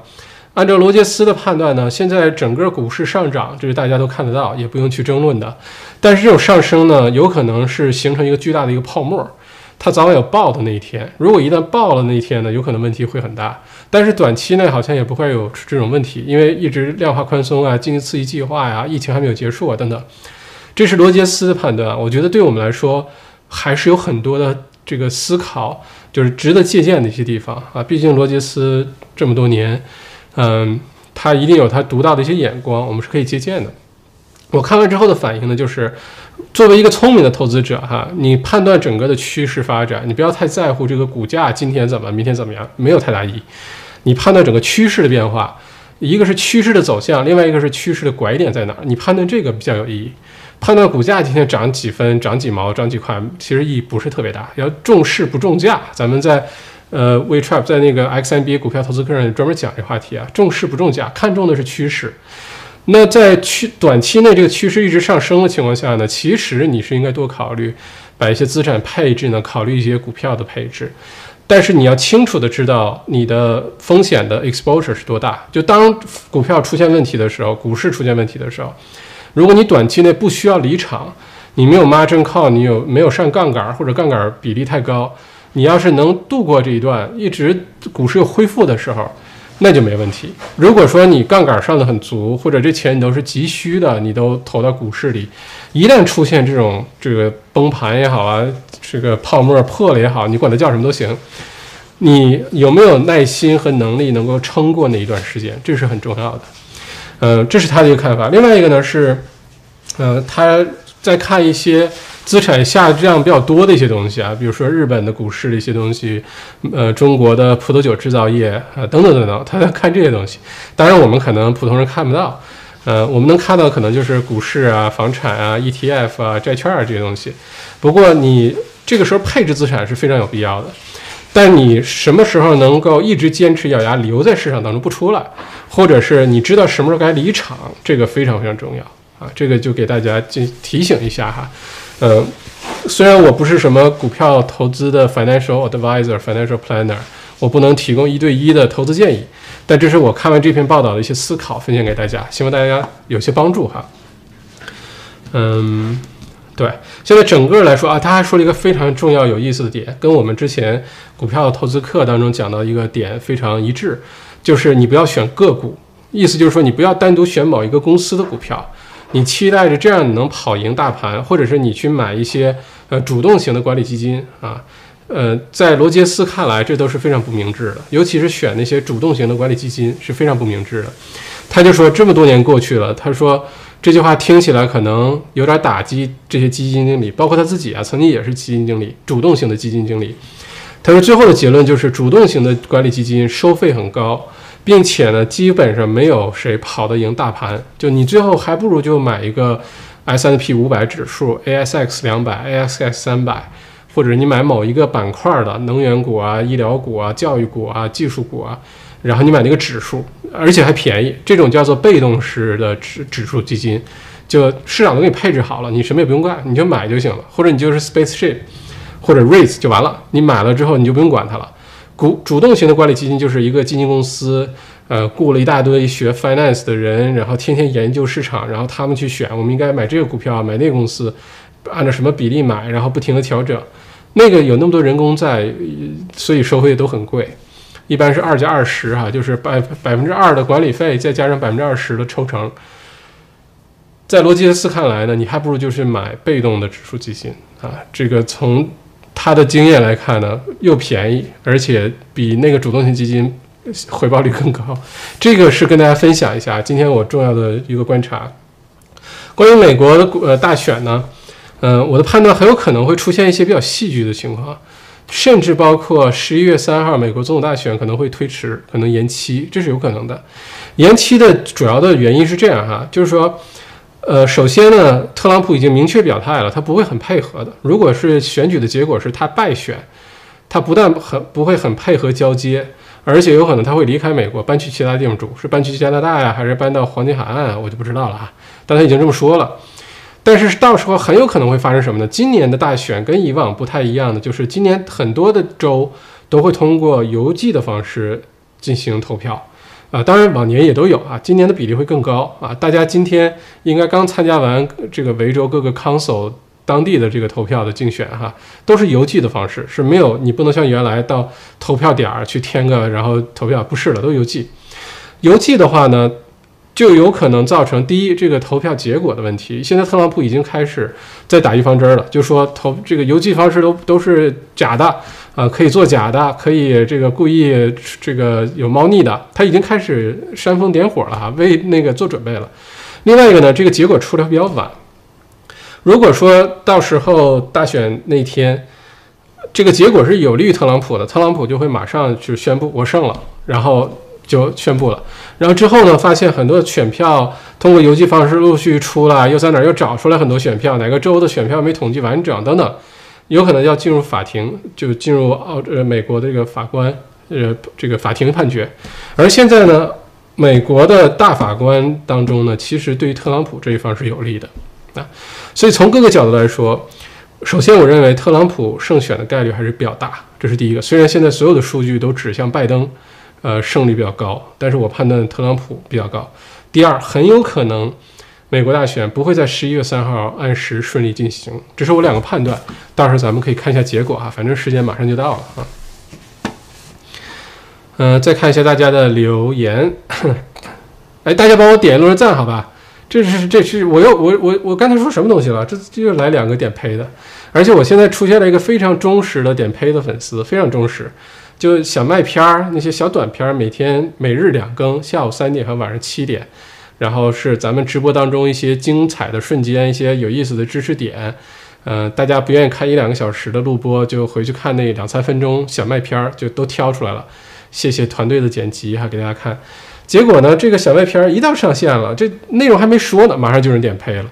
按照罗杰斯的判断呢，现在整个股市上涨，这是大家都看得到，也不用去争论的。但是这种上升呢，有可能是形成一个巨大的一个泡沫，它早晚有爆的那一天。如果一旦爆了那一天呢，有可能问题会很大。但是短期内好像也不会有这种问题，因为一直量化宽松啊，经济刺激计划呀，疫情还没有结束啊，等等。这是罗杰斯的判断，我觉得对我们来说还是有很多的这个思考，就是值得借鉴的一些地方啊。毕竟罗杰斯这么多年。嗯，他一定有他独到的一些眼光，我们是可以借鉴的。我看完之后的反应呢，就是作为一个聪明的投资者哈，你判断整个的趋势发展，你不要太在乎这个股价今天怎么，明天怎么样，没有太大意义。你判断整个趋势的变化，一个是趋势的走向，另外一个是趋势的拐点在哪，你判断这个比较有意义。判断股价今天涨几分、涨几毛、涨几块，其实意义不是特别大。要重视不重价，咱们在。呃，WeTrap 在那个 XMB 股票投资课上专门讲这话题啊，重视不重价，看重的是趋势。那在趋短期内这个趋势一直上升的情况下呢，其实你是应该多考虑把一些资产配置呢，考虑一些股票的配置。但是你要清楚的知道你的风险的 exposure 是多大。就当股票出现问题的时候，股市出现问题的时候，如果你短期内不需要离场，你没有 margin call，你有没有上杠杆或者杠杆比例太高？你要是能度过这一段，一直股市又恢复的时候，那就没问题。如果说你杠杆上的很足，或者这钱你都是急需的，你都投到股市里，一旦出现这种这个崩盘也好啊，这个泡沫破了也好，你管它叫什么都行。你有没有耐心和能力能够撑过那一段时间，这是很重要的。嗯，这是他的一个看法。另外一个呢是，呃，他在看一些。资产下降比较多的一些东西啊，比如说日本的股市的一些东西，呃，中国的葡萄酒制造业啊，等等等等，他在看这些东西。当然，我们可能普通人看不到，呃，我们能看到可能就是股市啊、房产啊、ETF 啊、债券啊这些东西。不过，你这个时候配置资产是非常有必要的。但你什么时候能够一直坚持咬牙留在市场当中不出来，或者是你知道什么时候该离场，这个非常非常重要啊。这个就给大家进提醒一下哈。嗯，虽然我不是什么股票投资的 financial advisor、financial planner，我不能提供一对一的投资建议，但这是我看完这篇报道的一些思考，分享给大家，希望大家有些帮助哈。嗯，对，现在整个来说啊，他还说了一个非常重要、有意思的点，跟我们之前股票投资课当中讲到一个点非常一致，就是你不要选个股，意思就是说你不要单独选某一个公司的股票。你期待着这样你能跑赢大盘，或者是你去买一些呃主动型的管理基金啊，呃，在罗杰斯看来，这都是非常不明智的，尤其是选那些主动型的管理基金是非常不明智的。他就说这么多年过去了，他说这句话听起来可能有点打击这些基金经理，包括他自己啊，曾经也是基金经理，主动型的基金经理。他说最后的结论就是主动型的管理基金收费很高。并且呢，基本上没有谁跑得赢大盘。就你最后还不如就买一个 S N P 五百指数、ASX 两百、ASX 三百，或者你买某一个板块的能源股啊、医疗股啊、教育股啊、技术股啊，然后你买那个指数，而且还便宜。这种叫做被动式的指指数基金，就市场都给你配置好了，你什么也不用干，你就买就行了。或者你就是 Spaceship 或者 REITs 就完了，你买了之后你就不用管它了。股主动型的管理基金就是一个基金公司，呃，雇了一大堆学 finance 的人，然后天天研究市场，然后他们去选，我们应该买这个股票，买那个公司，按照什么比例买，然后不停的调整。那个有那么多人工在，所以收费都很贵，一般是二加二十哈，就是百百分之二的管理费，再加上百分之二十的抽成。在罗杰斯看来呢，你还不如就是买被动的指数基金啊，这个从。他的经验来看呢，又便宜，而且比那个主动型基金回报率更高。这个是跟大家分享一下今天我重要的一个观察。关于美国的呃大选呢，嗯，我的判断很有可能会出现一些比较戏剧的情况，甚至包括十一月三号美国总统大选可能会推迟，可能延期，这是有可能的。延期的主要的原因是这样哈，就是说。呃，首先呢，特朗普已经明确表态了，他不会很配合的。如果是选举的结果是他败选，他不但很不会很配合交接，而且有可能他会离开美国，搬去其他地方住，是搬去加拿大呀，还是搬到黄金海岸啊？我就不知道了啊。但他已经这么说了。但是到时候很有可能会发生什么呢？今年的大选跟以往不太一样的，就是今年很多的州都会通过邮寄的方式进行投票。啊，当然往年也都有啊，今年的比例会更高啊。大家今天应该刚参加完这个维州各个 council 当地的这个投票的竞选哈，都是邮寄的方式，是没有你不能像原来到投票点儿去填个然后投票，不是了，都邮寄。邮寄的话呢？就有可能造成第一，这个投票结果的问题。现在特朗普已经开始在打预防针了，就说投这个邮寄方式都都是假的啊，可以做假的，可以这个故意这个有猫腻的。他已经开始煽风点火了哈，为那个做准备了。另外一个呢，这个结果出来比较晚。如果说到时候大选那天，这个结果是有利于特朗普的，特朗普就会马上就宣布我胜了，然后。就宣布了，然后之后呢，发现很多选票通过邮寄方式陆续出来，又在哪儿又找出来很多选票，哪个州的选票没统计完整等等，有可能要进入法庭，就进入澳呃美国的这个法官呃这个法庭判决。而现在呢，美国的大法官当中呢，其实对于特朗普这一方是有利的啊，所以从各个角度来说，首先我认为特朗普胜选的概率还是比较大，这是第一个。虽然现在所有的数据都指向拜登。呃，胜率比较高，但是我判断特朗普比较高。第二，很有可能美国大选不会在十一月三号按时顺利进行，这是我两个判断。到时候咱们可以看一下结果哈，反正时间马上就到了啊。嗯，再看一下大家的留言。哎，大家帮我点一轮赞好吧？这是这是我又我我我刚才说什么东西了？这这又来两个点呸的，而且我现在出现了一个非常忠实的点呸的粉丝，非常忠实。就小麦片儿那些小短片儿，每天每日两更，下午三点和晚上七点，然后是咱们直播当中一些精彩的瞬间，一些有意思的知识点。嗯，大家不愿意看一两个小时的录播，就回去看那两三分钟小麦片儿，就都挑出来了。谢谢团队的剪辑哈，给大家看。结果呢，这个小麦片儿一到上线了，这内容还没说呢，马上就有人点配了。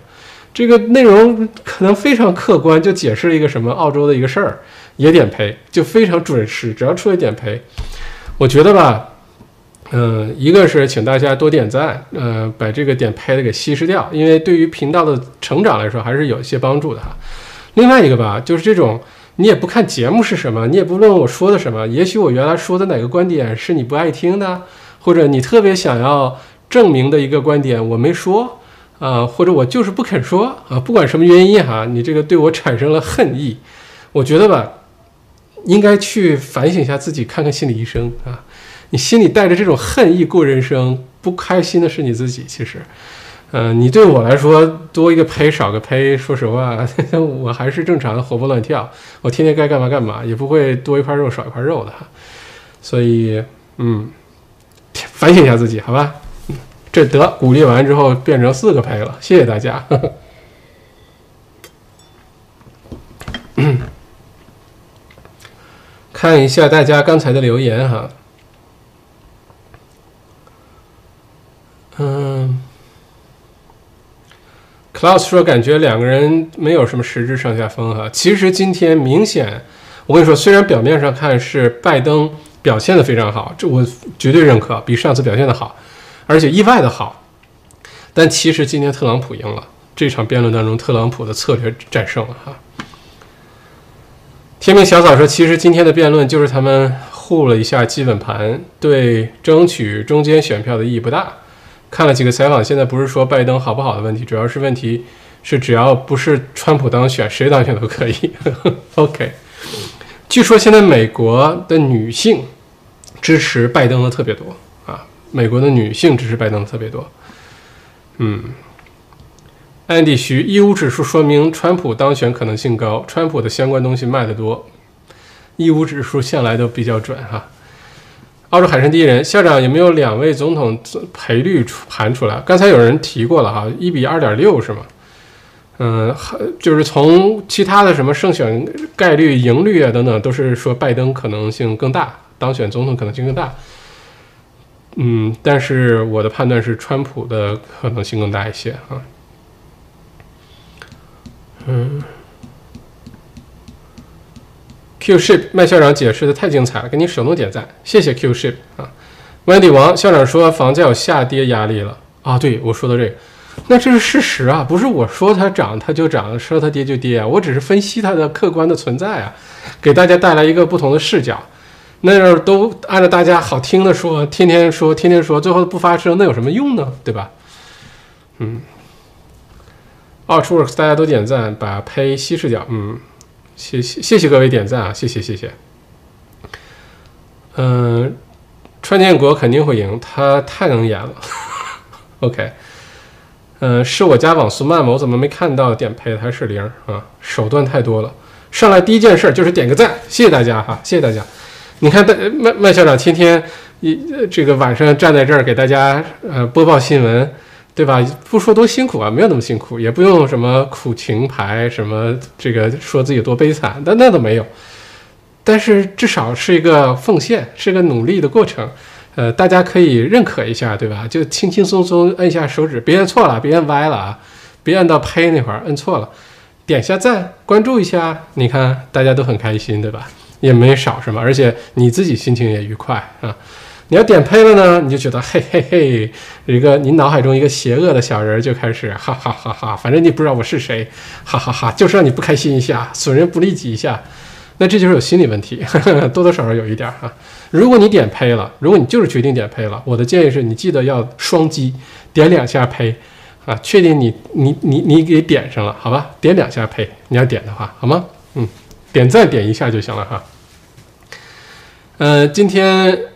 这个内容可能非常客观，就解释了一个什么澳洲的一个事儿。也点陪，就非常准时，只要出来点陪，我觉得吧，嗯，一个是请大家多点赞，呃，把这个点赔的给稀释掉，因为对于频道的成长来说还是有一些帮助的哈。另外一个吧，就是这种你也不看节目是什么，你也不问我说的什么，也许我原来说的哪个观点是你不爱听的，或者你特别想要证明的一个观点我没说啊，或者我就是不肯说啊，不管什么原因哈，你这个对我产生了恨意，我觉得吧，应该去反省一下自己，看看心理医生啊。你心里带着这种恨意过人生，不开心的是你自己。其实，嗯，你对我来说多一个胚少个胚，说实话，我还是正常的活蹦乱跳。我天天该干嘛干嘛，也不会多一块肉少一块肉的哈。所以，嗯，反省一下自己，好吧？这得鼓励完之后变成四个胚了，谢谢大家。看一下大家刚才的留言哈。嗯，Klaus 说感觉两个人没有什么实质上下风哈。其实今天明显，我跟你说，虽然表面上看是拜登表现的非常好，这我绝对认可，比上次表现的好，而且意外的好。但其实今天特朗普赢了这场辩论当中，特朗普的策略战胜了哈。天命小草说，其实今天的辩论就是他们护了一下基本盘，对争取中间选票的意义不大。看了几个采访，现在不是说拜登好不好的问题，主要是问题是只要不是川普当选，谁当选都可以。OK，据说现在美国的女性支持拜登的特别多啊，美国的女性支持拜登的特别多。嗯，安迪徐义乌指数说明川普当选可能性高，川普的相关东西卖得多，义乌指数向来都比较准哈。澳洲海参第一人校长有没有两位总统赔率盘出来？刚才有人提过了哈，一比二点六是吗？嗯，就是从其他的什么胜选概率、赢率啊等等，都是说拜登可能性更大，当选总统可能性更大。嗯，但是我的判断是川普的可能性更大一些啊。嗯。Q ship 麦校长解释的太精彩了，给你手动点赞，谢谢 Q ship 啊。Wendy 王校长说房价有下跌压力了啊，对我说的这个，那这是事实啊，不是我说它涨它就涨，说它跌就跌啊，我只是分析它的客观的存在啊，给大家带来一个不同的视角。那要是都按照大家好听的说，天天说，天天说，最后不发生，那有什么用呢？对吧？嗯。Outworks 大家都点赞，把胚稀释掉，嗯。谢谢谢谢各位点赞啊！谢谢谢谢。嗯，川建国肯定会赢，他太能演了。OK，嗯，是我家网速慢吗？我怎么没看到点配？还是零啊？手段太多了。上来第一件事就是点个赞，谢谢大家哈，谢谢大家。你看，大麦麦校长天天一这个晚上站在这儿给大家呃播报新闻。对吧？不说多辛苦啊，没有那么辛苦，也不用什么苦情牌，什么这个说自己多悲惨，但那都没有。但是至少是一个奉献，是个努力的过程。呃，大家可以认可一下，对吧？就轻轻松松摁下手指，别摁错了，别摁歪了啊，别摁到呸那块儿，摁错了，点下赞，关注一下，你看大家都很开心，对吧？也没少什么，而且你自己心情也愉快啊。你要点配了呢，你就觉得嘿嘿嘿，一个你脑海中一个邪恶的小人就开始哈哈哈哈，反正你不知道我是谁，哈哈哈，就是让你不开心一下，损人不利己一下，那这就是有心理问题，呵 呵多多少少有一点啊。如果你点配了，如果你就是决定点配了，我的建议是你记得要双击点两下配啊，确定你你你你给点上了，好吧？点两下配，你要点的话，好吗？嗯，点赞点一下就行了哈。嗯，今天。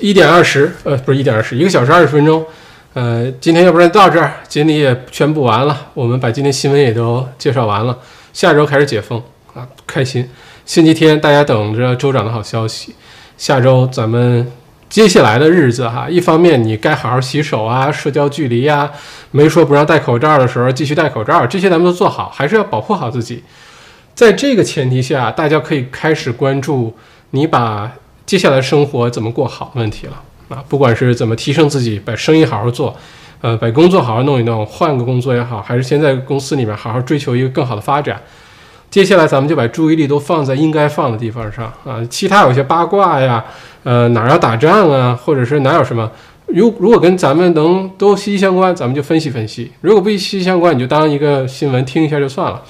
一点二十，呃，不是一点二十，一个小时二十分钟，呃，今天要不然到这儿，锦鲤也宣布完了，我们把今天新闻也都介绍完了，下周开始解封啊，开心。星期天大家等着州长的好消息，下周咱们接下来的日子哈，一方面你该好好洗手啊，社交距离呀，没说不让戴口罩的时候继续戴口罩，这些咱们都做好，还是要保护好自己。在这个前提下，大家可以开始关注你把。接下来生活怎么过好问题了啊？不管是怎么提升自己，把生意好好做，呃，把工作好好弄一弄，换个工作也好，还是先在公司里面好好追求一个更好的发展。接下来咱们就把注意力都放在应该放的地方上啊。其他有些八卦呀，呃，哪要打仗啊，或者是哪有什么，如如果跟咱们能都息息相关，咱们就分析分析；如果不息息相关，你就当一个新闻听一下就算了。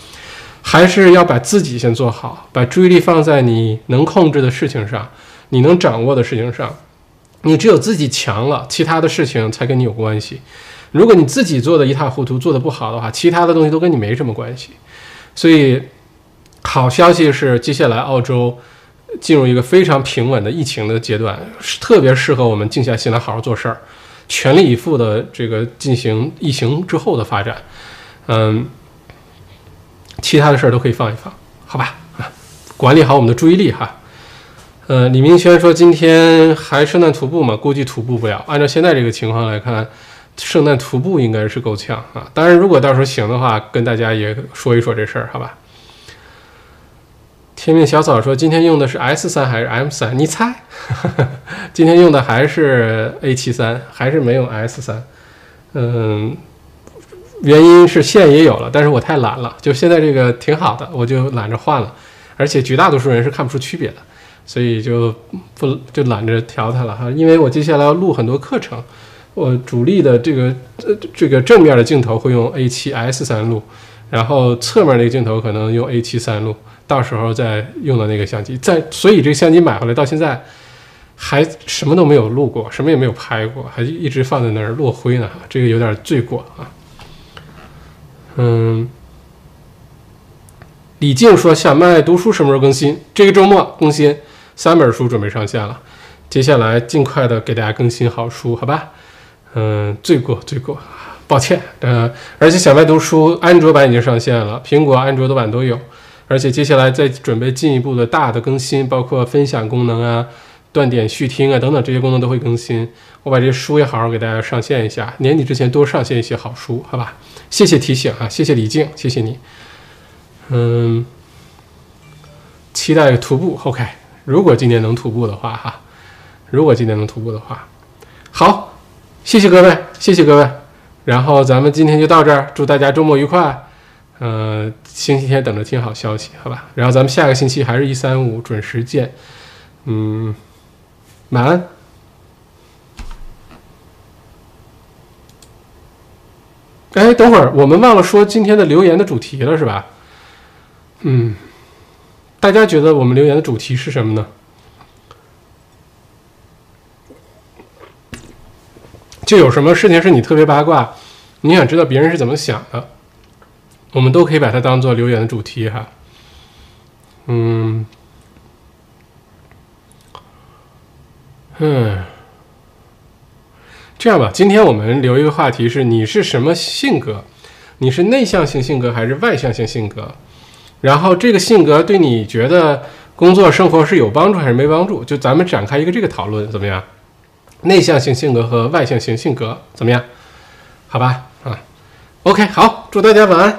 还是要把自己先做好，把注意力放在你能控制的事情上，你能掌握的事情上。你只有自己强了，其他的事情才跟你有关系。如果你自己做的一塌糊涂，做的不好的话，其他的东西都跟你没什么关系。所以，好消息是，接下来澳洲进入一个非常平稳的疫情的阶段，特别适合我们静下心来好好做事儿，全力以赴的这个进行疫情之后的发展。嗯，其他的事儿都可以放一放，好吧？啊，管理好我们的注意力哈。呃，李明轩说今天还圣诞徒步吗？估计徒步不了。按照现在这个情况来看，圣诞徒步应该是够呛啊。当然，如果到时候行的话，跟大家也说一说这事儿，好吧？天命小草说今天用的是 S 三还是 M 三？你猜？今天用的还是 A 七三，还是没用 S 三？嗯，原因是线也有了，但是我太懒了，就现在这个挺好的，我就懒着换了。而且绝大多数人是看不出区别的。所以就不就懒着调它了哈，因为我接下来要录很多课程，我主力的这个呃这个正面的镜头会用 A 七 S 三录，然后侧面那个镜头可能用 A 七三录，到时候再用的那个相机，在所以这个相机买回来到现在还什么都没有录过，什么也没有拍过，还一直放在那儿落灰呢，这个有点罪过啊。嗯，李静说小麦读书什么时候更新？这个周末更新。三本书准备上线了，接下来尽快的给大家更新好书，好吧？嗯，罪过罪过，抱歉。呃，而且小麦读书安卓版已经上线了，苹果、安卓的版都有。而且接下来再准备进一步的大的更新，包括分享功能啊、断点续听啊等等这些功能都会更新。我把这些书也好好给大家上线一下，年底之前多上线一些好书，好吧？谢谢提醒啊，谢谢李静，谢谢你。嗯，期待徒步，OK。如果今年能徒步的话，哈，如果今年能徒步的话，好，谢谢各位，谢谢各位，然后咱们今天就到这儿，祝大家周末愉快，呃，星期天等着听好消息，好吧？然后咱们下个星期还是一三五准时见，嗯，晚安。哎，等会儿我们忘了说今天的留言的主题了，是吧？嗯。大家觉得我们留言的主题是什么呢？就有什么事情是你特别八卦，你想知道别人是怎么想的，我们都可以把它当做留言的主题哈。嗯，嗯，这样吧，今天我们留一个话题是：你是什么性格？你是内向型性格还是外向型性格？然后这个性格对你觉得工作生活是有帮助还是没帮助？就咱们展开一个这个讨论怎么样？内向型性格和外向型性格怎么样？好吧，啊，OK，好，祝大家晚安。